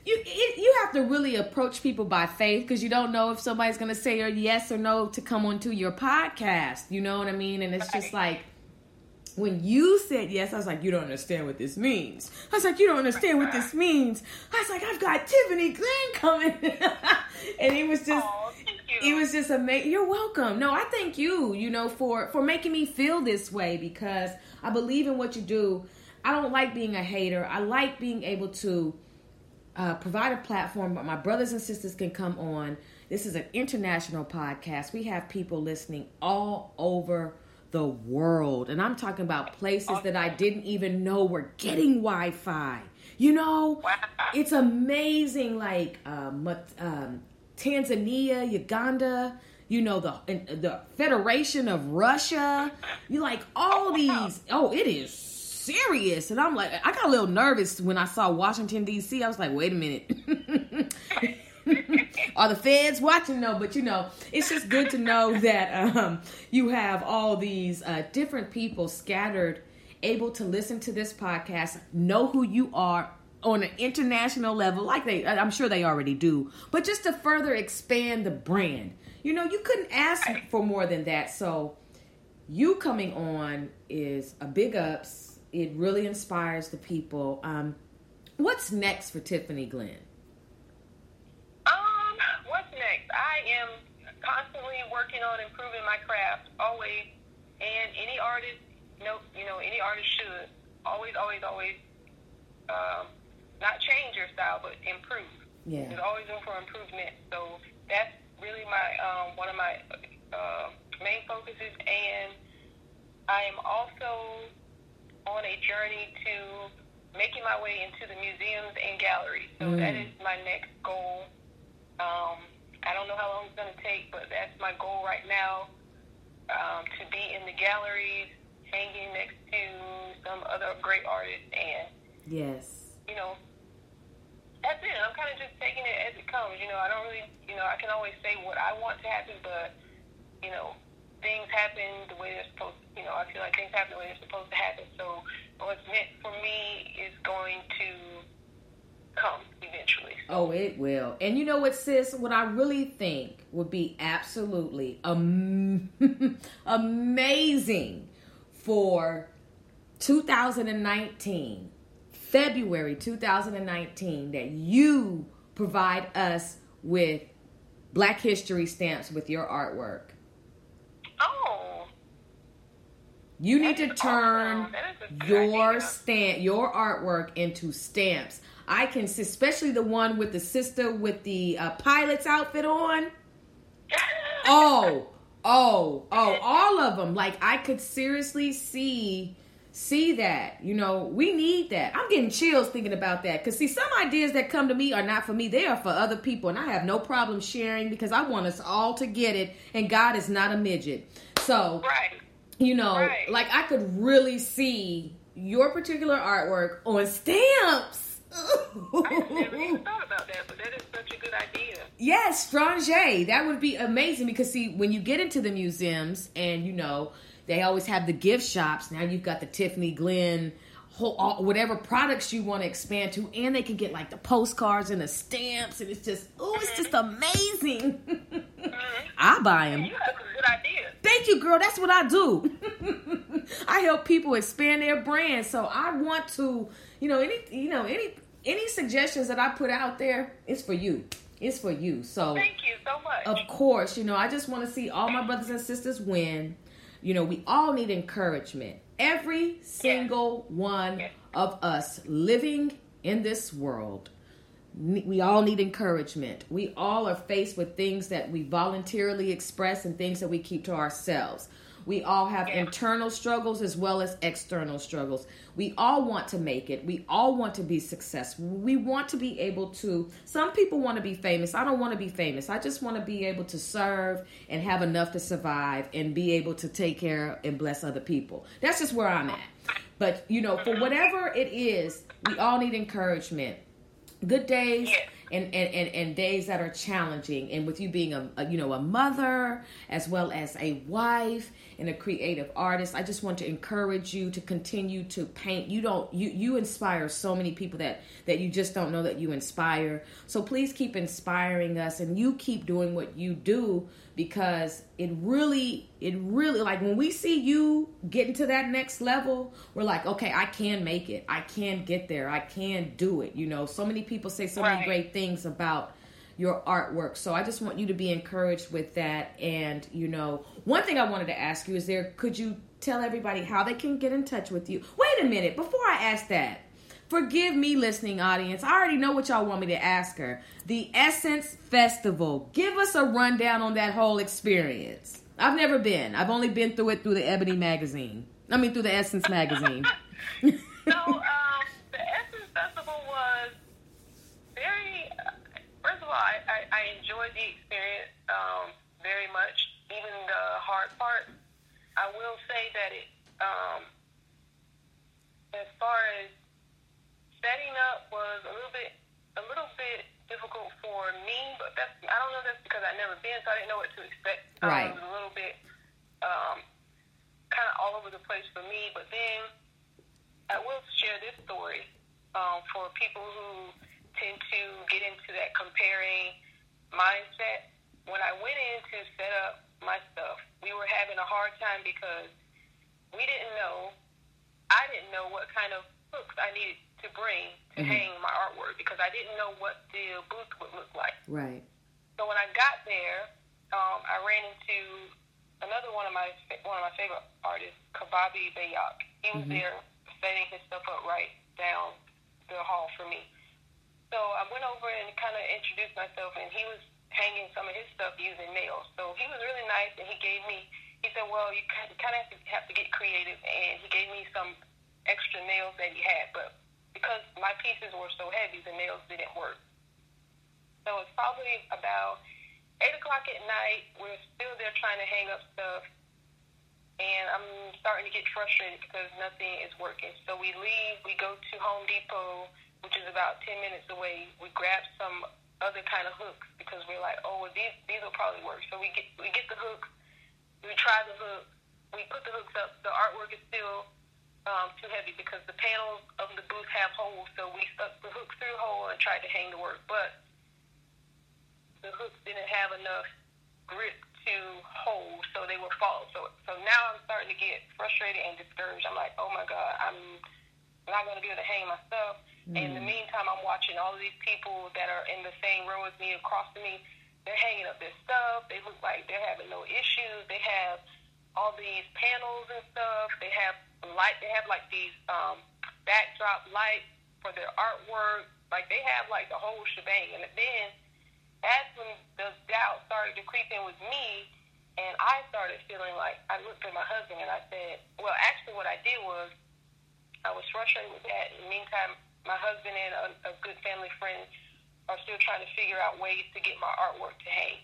you it, you have to really approach people by faith because you don't know if somebody's gonna say or yes or no to come onto your podcast. You know what I mean? And it's just like when you said yes, I was like, you don't understand what this means. I was like, you don't understand what this means. I was like, I've got Tiffani Glenn coming, and it was just. Aw, thank you. It was just amazing. You're welcome. No, I thank you, you know, for for making me feel this way because I believe in what you do. I don't like being a hater. I like being able to uh, provide a platform where my brothers and sisters can come on. This is an international podcast. We have people listening all over the world, and I'm talking about places that I didn't even know were getting Wi-Fi. You know, Wow. it's amazing. Like um, um, Tanzania, Uganda. You know the the Federation of Russia. You like all these. Oh, it is serious. And I'm like, I got a little nervous when I saw Washington D.C. I was like, wait a minute. Are the feds watching? No, but you know, it's just good to know that um, you have all these uh, different people scattered, able to listen to this podcast, know who you are on an international level, like they, I'm sure they already do, but just to further expand the brand. You know, you couldn't ask for more than that. So, you coming on is a big ups. It really inspires the people. Um, what's next for Tiffani Glenn? Next? I am constantly working on improving my craft, always. And any artist, no, you know, any artist should always, always, always, um, not change your style, but improve. Yeah. There's always room for improvement. So that's really my um, one of my uh, main focuses, and I am also on a journey to making my way into the museums and galleries. So that is my next goal. Um, I don't know how long it's going to take, but that's my goal right now. Um, to be in the galleries, hanging next to some other great artists, and Yes. you know, that's it. I'm kind of just taking it as it comes. You know, I don't really, you know, I can always say what I want to happen, but, you know, things happen the way they're supposed to, you know, I feel like things happen the way they're supposed to happen. So what's meant for me is going to come eventually. Oh, it will. And you know what, sis? What I really think would be absolutely am- amazing for 2019, February 2019, that you provide us with Black History stamps with your artwork. Oh, You need to turn awesome. That is a good your stamp, your artwork into stamps. I can, see- especially the one with the sister with the uh, pilot's outfit on. Oh, oh, oh, all of them. Like I could seriously see see that. You know, we need that. I'm getting chills thinking about that cuz see some ideas that come to me are not for me. They are for other people and I have no problem sharing because I want us all to get it and God is not a midget. So, right. you know, Right. like I could really see your particular artwork on stamps. I never even thought about that, but that is such a good idea. Yes, Strange. That would be amazing because see, when you get into the museums and you know they always have the gift shops. Now you've got the Tiffani Glenn, whole, all, whatever products you want to expand to, and they can get like the postcards and the stamps, and it's just oh, it's just mm-hmm. amazing. Mm-hmm. I buy them. You have some good ideas. Thank you, girl. That's what I do. I help people expand their brand. So I want to, you know, any, you know, any, any suggestions that I put out there is for you. It's for you. So Thank you so much. of course, you know, I just want to see all my brothers and sisters win. You know, we all need encouragement. Every single one Yes. of us living in this world, we all need encouragement. We all are faced with things that we voluntarily express and things that we keep to ourselves. We all have Yeah. internal struggles as well as external struggles. We all want to make it. We all want to be successful. We want to be able to. Some people want to be famous. I don't want to be famous. I just want to be able to serve and have enough to survive and be able to take care and bless other people. That's just where I'm at. But, you know, for whatever it is, we all need encouragement good days Yes. and, and, and, and days that are challenging and with you being a, a you know a mother as well as a wife and a creative artist. I just want to encourage you to continue to paint. You don't you you inspire so many people that that you just don't know that you inspire. So please keep inspiring us and you keep doing what you do because it really it really like when we see you getting to that next level we're like okay i can make it. I can get there. I can do it. You know so many people say so many great things about your artwork so i just want you to be encouraged with that and you know one thing i wanted to ask you is there could you tell everybody how they can get in touch with you wait a minute before i ask that Forgive me, listening audience. I already know what y'all want me to ask her. The Essence Festival. Give us a rundown on that whole experience. I've never been. I've only been through it through the Ebony magazine. I mean, through the Essence magazine. So, um, the Essence Festival was very. Uh, first of all, I, I, I enjoyed the experience um, very much, even the hard part. I will say that it, um, as far as setting up, was a little bit, a little bit difficult for me. But that's I don't know. That's because I've never been, so I didn't know what to expect. Um, Right. It was a little bit. Um, kind of all over the place for me, but then I will share this story um, for people who tend to get into that comparing mindset. When I went in to set up my stuff, we were having a hard time because we didn't know, I didn't know what kind of hooks I needed to bring to hang my artwork because I didn't know what the booth would look like. right. So when I got there, um, I ran into another one of my one of my favorite artists, Kababi Bayak. He was there setting his stuff up right down the hall for me. So I went over and kind of introduced myself, and he was hanging some of his stuff using nails. So he was really nice, and he gave me. He said, "Well, you kind of have to have to get creative," and he gave me some extra nails that he had, but because my pieces were so heavy, the nails didn't work. So it's probably about eight o'clock at night. We're still there trying to hang up stuff, and I'm starting to get frustrated because nothing is working. So we leave. We go to Home Depot, which is about ten minutes away. We grab some other kind of hooks because we're like, oh, well, these these will probably work. So we get we get the hooks. We try the hook. We put the hooks up. The artwork is still um, too heavy because the panels of the booth have holes. So we stuck the hooks through hole and tried to hang the work, but the hooks didn't have enough grip to hold, so they would fall. So so now I'm starting to get frustrated and discouraged. I'm like, oh my god, I'm not going to be able to hang my And in the meantime, I'm watching all of these people that are in the same row as me across from me. They're hanging up their stuff. They look like they're having no issues. They have all these panels and stuff. They have light. They have like these um, backdrop lights for their artwork. Like they have like the whole shebang. And then that's when the doubt started to creep in with me, and I started feeling like I looked at my husband and I said, well, actually, what I did was I was frustrated with that. In the meantime, my husband and a, a good family friend are still trying to figure out ways to get my artwork to hang.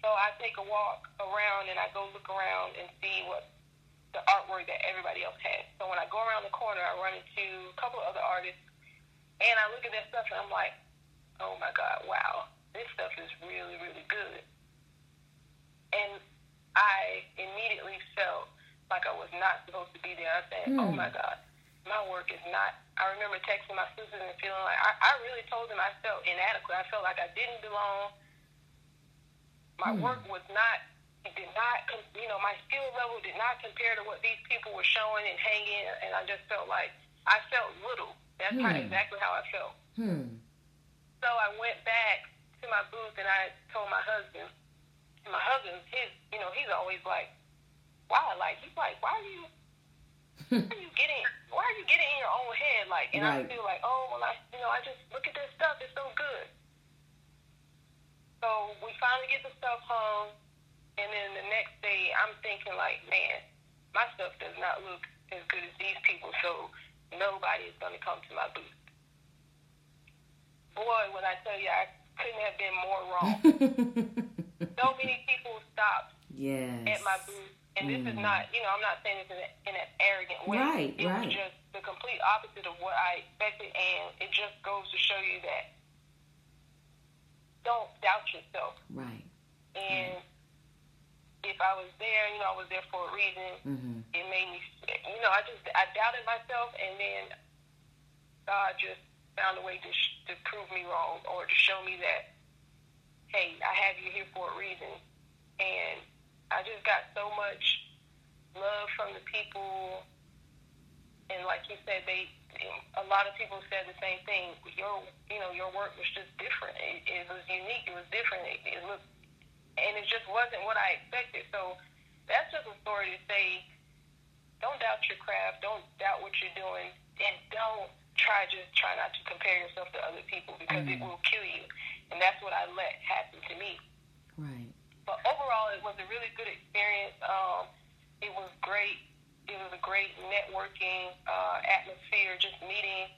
So I take a walk around and I go look around and see what the artwork that everybody else has. So when I go around the corner, I run into a couple of other artists, and I look at their stuff, and I'm like, oh my god, wow, this stuff is really, really good. And I immediately felt like I was not supposed to be there. I said, oh hmm. my god, my work is not. I remember texting my sisters and feeling like I, I really told them I felt inadequate. I felt like I didn't belong. My work was not did not, you know, my skill level did not compare to what these people were showing and hanging, and I just felt like I felt little. That's how, exactly how I felt. Hmm. So I went back to my booth and I told my husband. And my husband, his, you know, he's always like, "Why?" Like he's like, "Why are you? Why are you getting? Why are you getting in your own head?" Like, and Right. I feel like, "Oh, well, I, you know, I just look at this stuff. It's so good." So we finally get the stuff home, and then the next day, I'm thinking like, "Man, my stuff does not look as good as these people, so nobody is going to come to my booth." Boy, when I tell you, I couldn't have been more wrong. so many people stopped yes. at my booth, and this is not, you know, I'm not saying this in, a, in an arrogant way. Right, it right. was just the complete opposite of what I expected, and it just goes to show you that don't doubt yourself. Right. And if I was there, you know, I was there for a reason. Mm-hmm. It made me, you know, I just I doubted myself, and then God just found a way to sh- to prove me wrong or to show me that, hey, I have you here for a reason, and I just got so much love from the people, and like you said, they a lot of people said the same thing. Your you know your work was just different. It, it was unique. It was different. It, it looked and it just wasn't what I expected. So that's just a story to say, don't doubt your craft, don't doubt what you're doing, and don't try just try not to compare yourself to other people because it mm. will kill you. And that's what I let happen to me. But overall, it was a really good experience. Um, it was great. It was a great networking uh, atmosphere, just meeting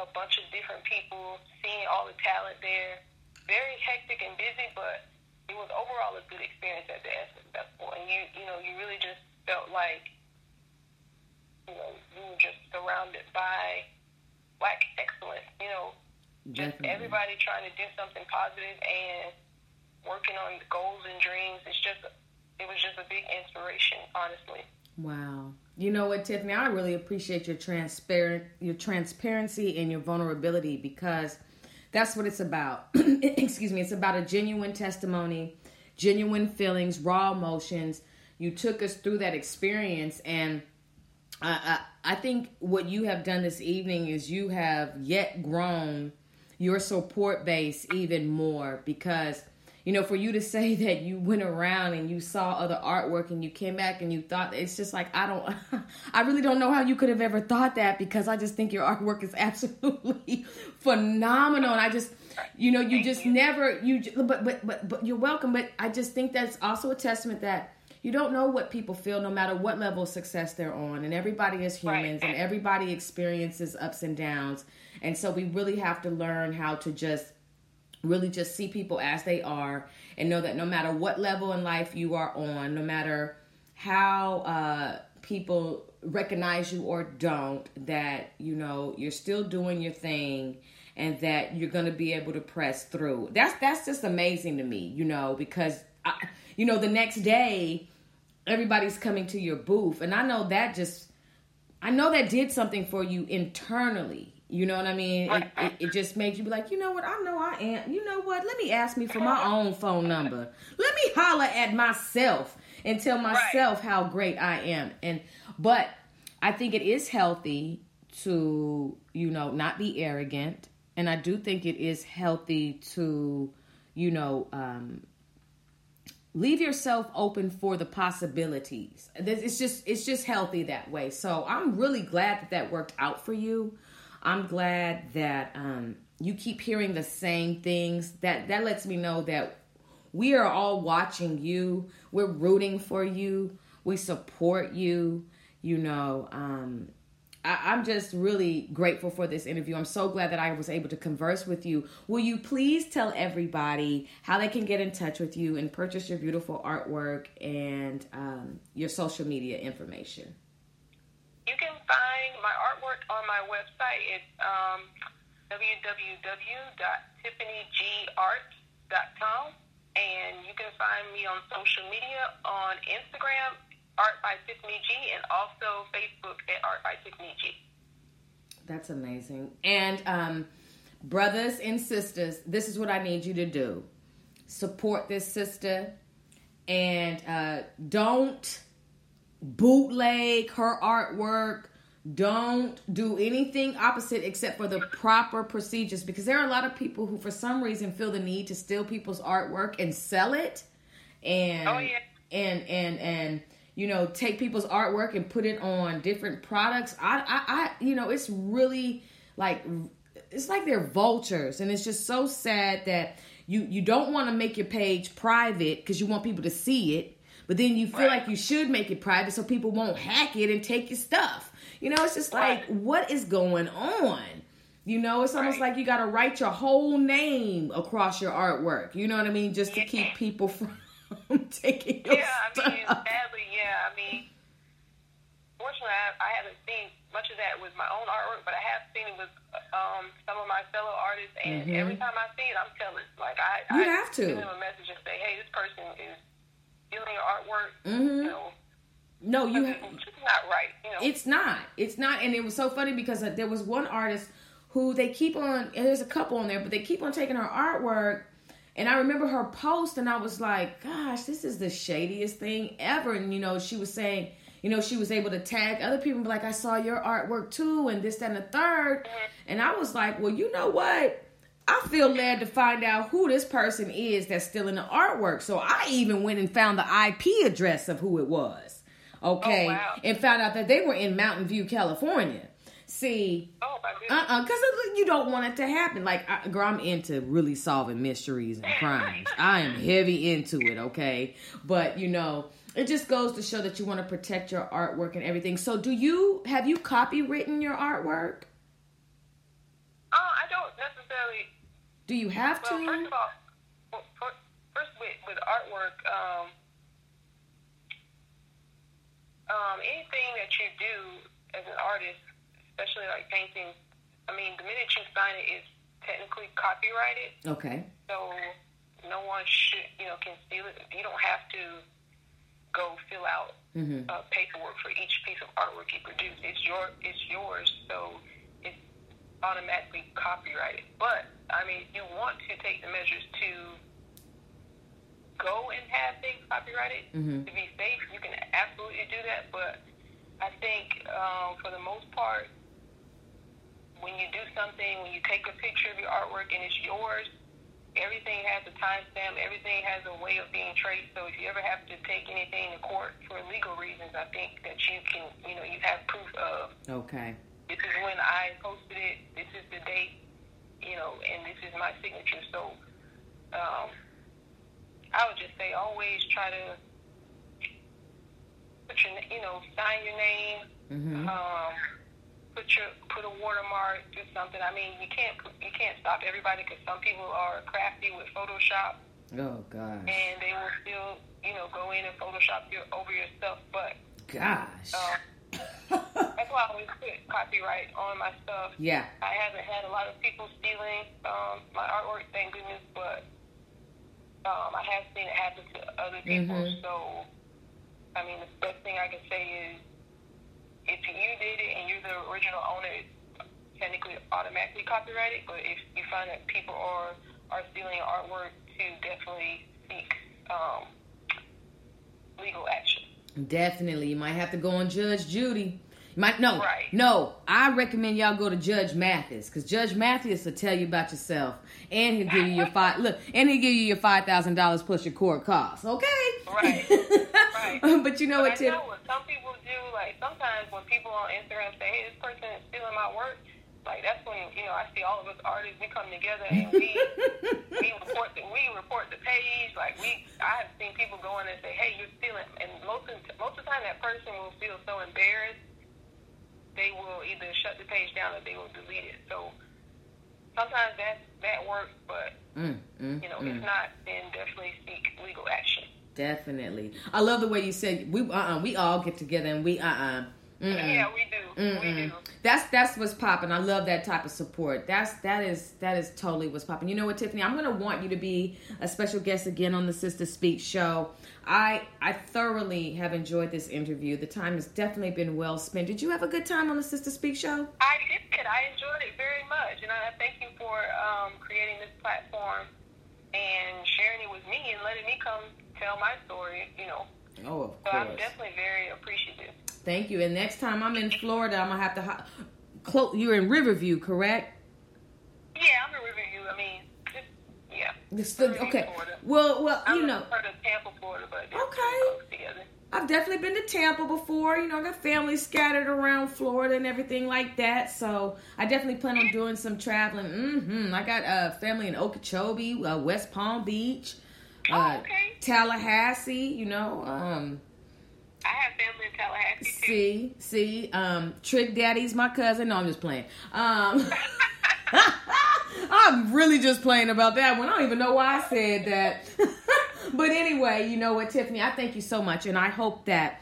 a bunch of different people, seeing all the talent there. Very hectic and busy, but it was overall a good experience at the Essence Festival. And you, you know, you really just felt like, you know, you were just surrounded by black excellence. You know, just Definitely. everybody trying to do something positive and working on goals and dreams. It's just, it was just a big inspiration, honestly. Wow. You know what, Tiffani? I really appreciate your transparent your transparency and your vulnerability because that's what it's about. Excuse me. It's about a genuine testimony, genuine feelings, raw emotions. You took us through that experience, and I, I, I think what you have done this evening is you have yet grown your support base even more because you know for you to say that you went around and you saw other artwork and you came back and you thought it's just like i don't i really don't know how you could have ever thought that because i just think your artwork is absolutely phenomenal. And i just you know you just never you but but but but you're welcome. But i just think that's also a testament that you don't know what people feel no matter what level of success they're on. And everybody is humans and everybody experiences ups and downs. And so we really have to learn how to just really just see people as they are and know that no matter what level in life you are on no matter how uh, people recognize you or don't that you know you're still doing your thing and that you're going to be able to press through. That's that's just amazing to me you know because I, you know the next day everybody's coming to your booth. And i know that just i know that did something for you internally you know what i mean? It, it, it just made you be like you know what? I know i am. You know what? Let me ask me for my own phone number. Let me holler at myself and tell myself how great i am. And but i think it is healthy to you know not be arrogant. And i do think it is healthy to you know um leave yourself open for the possibilities. It's just it's just healthy that way. So i'm really glad that that worked out for you i'm glad that um you keep hearing the same things that that lets me know that we are all watching you we're rooting for you we support you you know um I, am just really grateful for this interview. I'm so glad that I was able to converse with you. Will you please tell everybody how they can get in touch with you and purchase your beautiful artwork and um, your social media information? Find my artwork on my website. It's um. And you can find me on social media on Instagram Art by Tiffani G, and also Facebook at Art by Tiffani G. That's amazing. And um, brothers and sisters, this is what I need you to do: support this sister, and uh, don't bootleg her artwork. Don't do anything opposite except for the proper procedures because there are a lot of people who, for some reason, feel the need to steal people's artwork and sell it. And oh, yeah. and and and you know, take people's artwork and put it on different products. I, I, I, you know, it's really like it's like they're vultures, and it's just so sad that you you don't want to make your page private because you want people to see it, but then you feel right. like you should make it private so people won't hack it and take your stuff. You know, it's just like right. what is going on. You know, it's almost right. like you got to write your whole name across your artwork. You know what I mean, just to keep people from taking your yeah, stuff. I mean, sadly, yeah. I mean, fortunately, I, I haven't seen much of that with my own artwork, but I have seen it with um, some of my fellow artists. And mm-hmm. every time I see it, I'm telling, like, I, you I have to send them a message and say, "Hey, this person is stealing your artwork." Mm-hmm. You know, no, you. It's not right. You know, it's not. It's not, and it was so funny because uh, there was one artist who they keep on. And there's a couple on there, but they keep on taking her artwork and I remember her post, and I was like, gosh, this is the shadiest thing ever. And, you know, she was saying, you know, she was able to tag other people, like, I saw your artwork too, and this, that, and the third. And I was like, well, you know what? I feel led to find out who this person is that's still in the artwork. So I even went and found the IP address of who it was. Okay. Oh, wow. And found out that they were in Mountain View, California. See, oh uh uh because you don't want it to happen. Like, I, girl, I'm into really solving mysteries and crimes. I am heavy into it, okay? But you know, it just goes to show that you want to protect your artwork and everything. So, do you have you copywritten your artwork? Uh, I don't necessarily. Do you have well, to? First of all, first with, with artwork, um, um, anything that you do as an artist especially like painting. I mean, the minute you sign it is technically copyrighted. Okay. So no one should, you know, can steal it. You don't have to go fill out mm-hmm. uh, paperwork for each piece of artwork you produce. It's your, it's yours. So it's automatically copyrighted. But I mean, you want to take the measures to go and have things copyrighted mm-hmm. to be safe. You can absolutely do that, but I think um, for the most part, when you do something, when you take a picture of your artwork and it's yours, everything has a timestamp, everything has a way of being traced. So if you ever have to take anything to court for legal reasons, I think that you can, you know, you have proof of. Okay. This is when I posted it. This is the date, you know, and this is my signature. So um, I would just say always try to put your, you know, sign your name. Mm-hmm. Um, put your put a watermark, do something. I mean, you can't you can't stop everybody because some people are crafty with Photoshop. Oh gosh. And they will still, you know, go in and Photoshop your over your stuff. But gosh. Um, that's why I always put copyright on my stuff. Yeah. I haven't had a lot of people stealing um, my artwork, thank goodness, but um, I have seen it happen to other people. Mm-hmm. So, I mean, the best thing I can say is if you did it and you're the original owner, it's technically automatically copyrighted. But if you find that people are are stealing artwork, to definitely seek um, legal action. Definitely, you might have to go on Judge Judy. Might no, right. no. I recommend y'all go to Judge Mathis because Judge Mathis will tell you about yourself, and he'll give you your five look, and he'll give you your five thousand dollars plus your court costs. Okay. Right. right. but you know but what, Tim? some people do. Like sometimes when people on Instagram say, "Hey, this person is stealing my work," like that's when you know I see all of us artists we come together and we we report the we report the page. Like we, I have seen people go in and say, "Hey, you're stealing," and most of, most of the time that person will feel so embarrassed they will either shut the page down or they will delete it. So sometimes that that works, but Mm, mm, you know, mm. if not, then definitely seek legal action. Definitely. I love the way you said we uh uh we all get together and we uh uh Yeah, we do. We do. That's that's what's popping. I love that type of support. That's that is that is totally what's popping. You know what, Tiffani? I'm gonna want you to be a special guest again on the Sister Speak show. I I thoroughly have enjoyed this interview. The time has definitely been well spent. Did you have a good time on the Sister Speak show? I did. I enjoyed it very much, and I thank you for um, creating this platform and sharing it with me and letting me come tell my story. You know, Oh, of so I'm definitely very appreciative. Thank you. And next time I'm in Florida, I'm gonna have to. Ho- clo- you're in Riverview, correct? Yeah, I'm a Riverview. I mean, just yeah. Okay. Florida. Well, well, I'm you know. part of Tampa, Florida, but Okay. pretty close together. I've definitely been to Tampa before. You know, I got family scattered around Florida and everything like that. So I definitely plan on doing some traveling. Mm hmm I got uh, family in Okeechobee, uh, West Palm Beach, uh, Oh, okay. Tallahassee. You know, um, I have family in Tallahassee too. see, see, um, Trick Daddy's my cousin. No, I'm just playing. Um, I'm really just playing about that one. I don't even know why I said that. but anyway, you know what, Tiffani, I thank you so much, and I hope that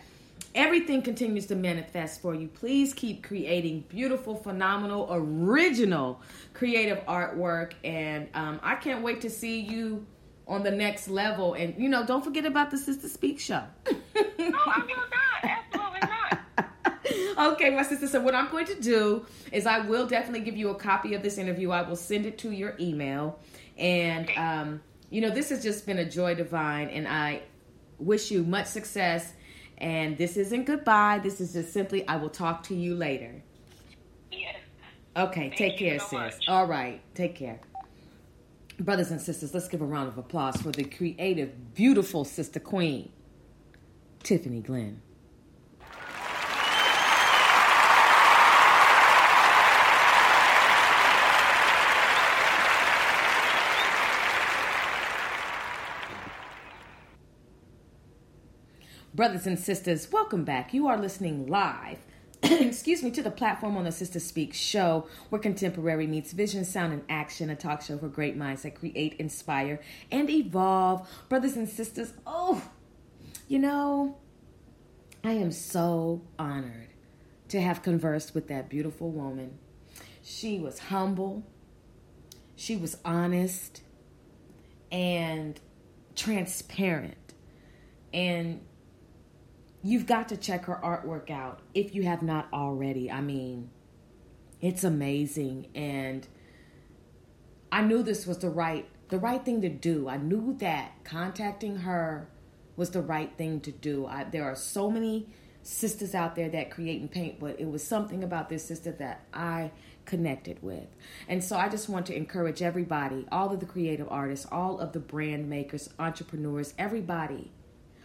everything continues to manifest for you. Please keep creating beautiful, phenomenal, original, creative artwork, and um, I can't wait to see you on the next level. And you know, don't forget about the Sister Speak show. No, I will not. Absolutely not. okay, my sister. So what I'm going to do is I will definitely give you a copy of this interview. I will send it to your email, and um, you know this has just been a joy divine, and I wish you much success. And this isn't goodbye. This is just simply I will talk to you later. Yes. Okay, take care, so sis. much. All right, take care. Brothers and sisters, let's give a round of applause for the creative, beautiful sister queen, Tiffani Glenn. Brothers and sisters, welcome back. You are listening live, excuse me, to the platform on the Sister Speak show, where contemporary meets vision, sound, and action, a talk show for great minds that create, inspire, and evolve. Brothers and sisters, oh, you know, I am so honored to have conversed with that beautiful woman. She was humble, she was honest, and transparent. And you've got to check her artwork out if you have not already. I mean, it's amazing and I knew this was the right the right thing to do. I knew that contacting her was the right thing to do. I, there are so many sisters out there that create and paint, but it was something about this sister that I connected with. And so I just want to encourage everybody, all of the creative artists, all of the brand makers, entrepreneurs, everybody.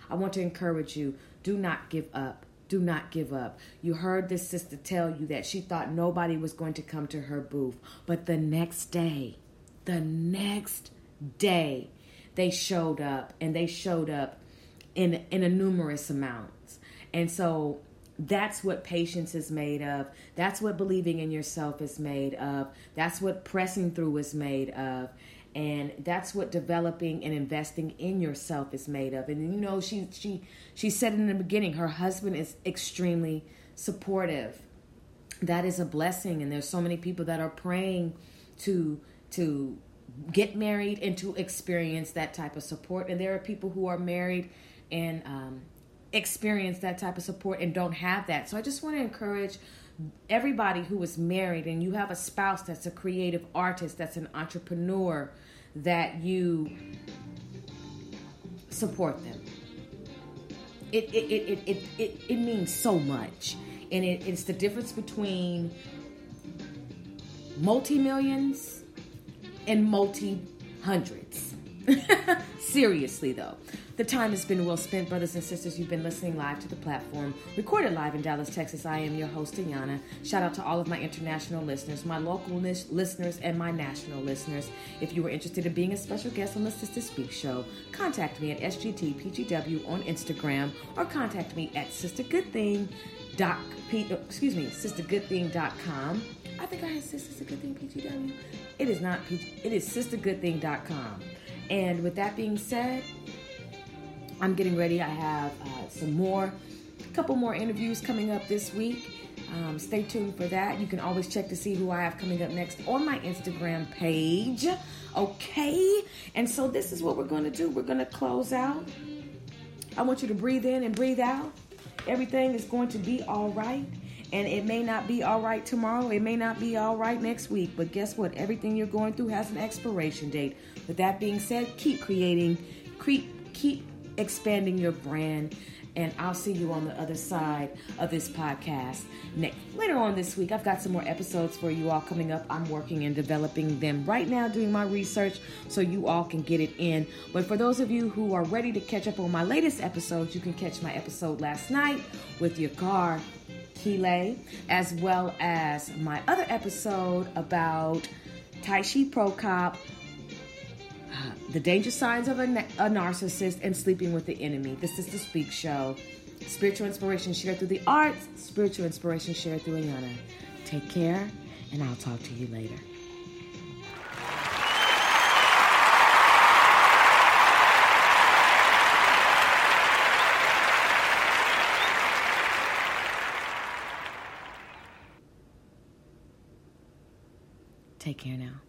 I want to encourage you do not give up. Do not give up. You heard this sister tell you that she thought nobody was going to come to her booth. But the next day, the next day, they showed up and they showed up in, in a numerous amounts. And so that's what patience is made of. That's what believing in yourself is made of. That's what pressing through is made of. And that's what developing and investing in yourself is made of. And you know, she she she said in the beginning, her husband is extremely supportive. That is a blessing, and there's so many people that are praying to to get married and to experience that type of support. And there are people who are married and um, experience that type of support and don't have that. So I just want to encourage everybody who is married and you have a spouse that's a creative artist, that's an entrepreneur, that you support them. It it, it, it, it, it, means so much. And it, it's the difference between multi millions and multi hundreds. Seriously, though. The time has been well spent, brothers and sisters. You've been listening live to the platform, recorded live in Dallas, Texas. I am your host, Ayana. Shout out to all of my international listeners, my local lis- listeners, and my national listeners. If you were interested in being a special guest on the Sister Speak Show, contact me at SGTPGW on Instagram or contact me at sistergoodthing Doc, excuse me, sistergoodthing.com. I think I had a Good Thing PGW. It is not PG, it is sistergoodthing.com. And with that being said, I'm getting ready. I have uh, some more, a couple more interviews coming up this week. Um, stay tuned for that. You can always check to see who I have coming up next on my Instagram page. Okay? And so this is what we're going to do. We're going to close out. I want you to breathe in and breathe out. Everything is going to be all right. And it may not be all right tomorrow. It may not be all right next week. But guess what? Everything you're going through has an expiration date. With that being said, keep creating, keep, keep expanding your brand and I'll see you on the other side of this podcast next later on this week. I've got some more episodes for you all coming up. I'm working and developing them right now, doing my research so you all can get it in. But for those of you who are ready to catch up on my latest episodes, you can catch my episode last night with your car. Kile, as well as my other episode about Taishi The danger signs of a, a, narcissist and sleeping with the enemy. This is the Speak Show. Spiritual inspiration shared through the arts, spiritual inspiration shared through Ayana. Take care, and I'll talk to you later. Take care now.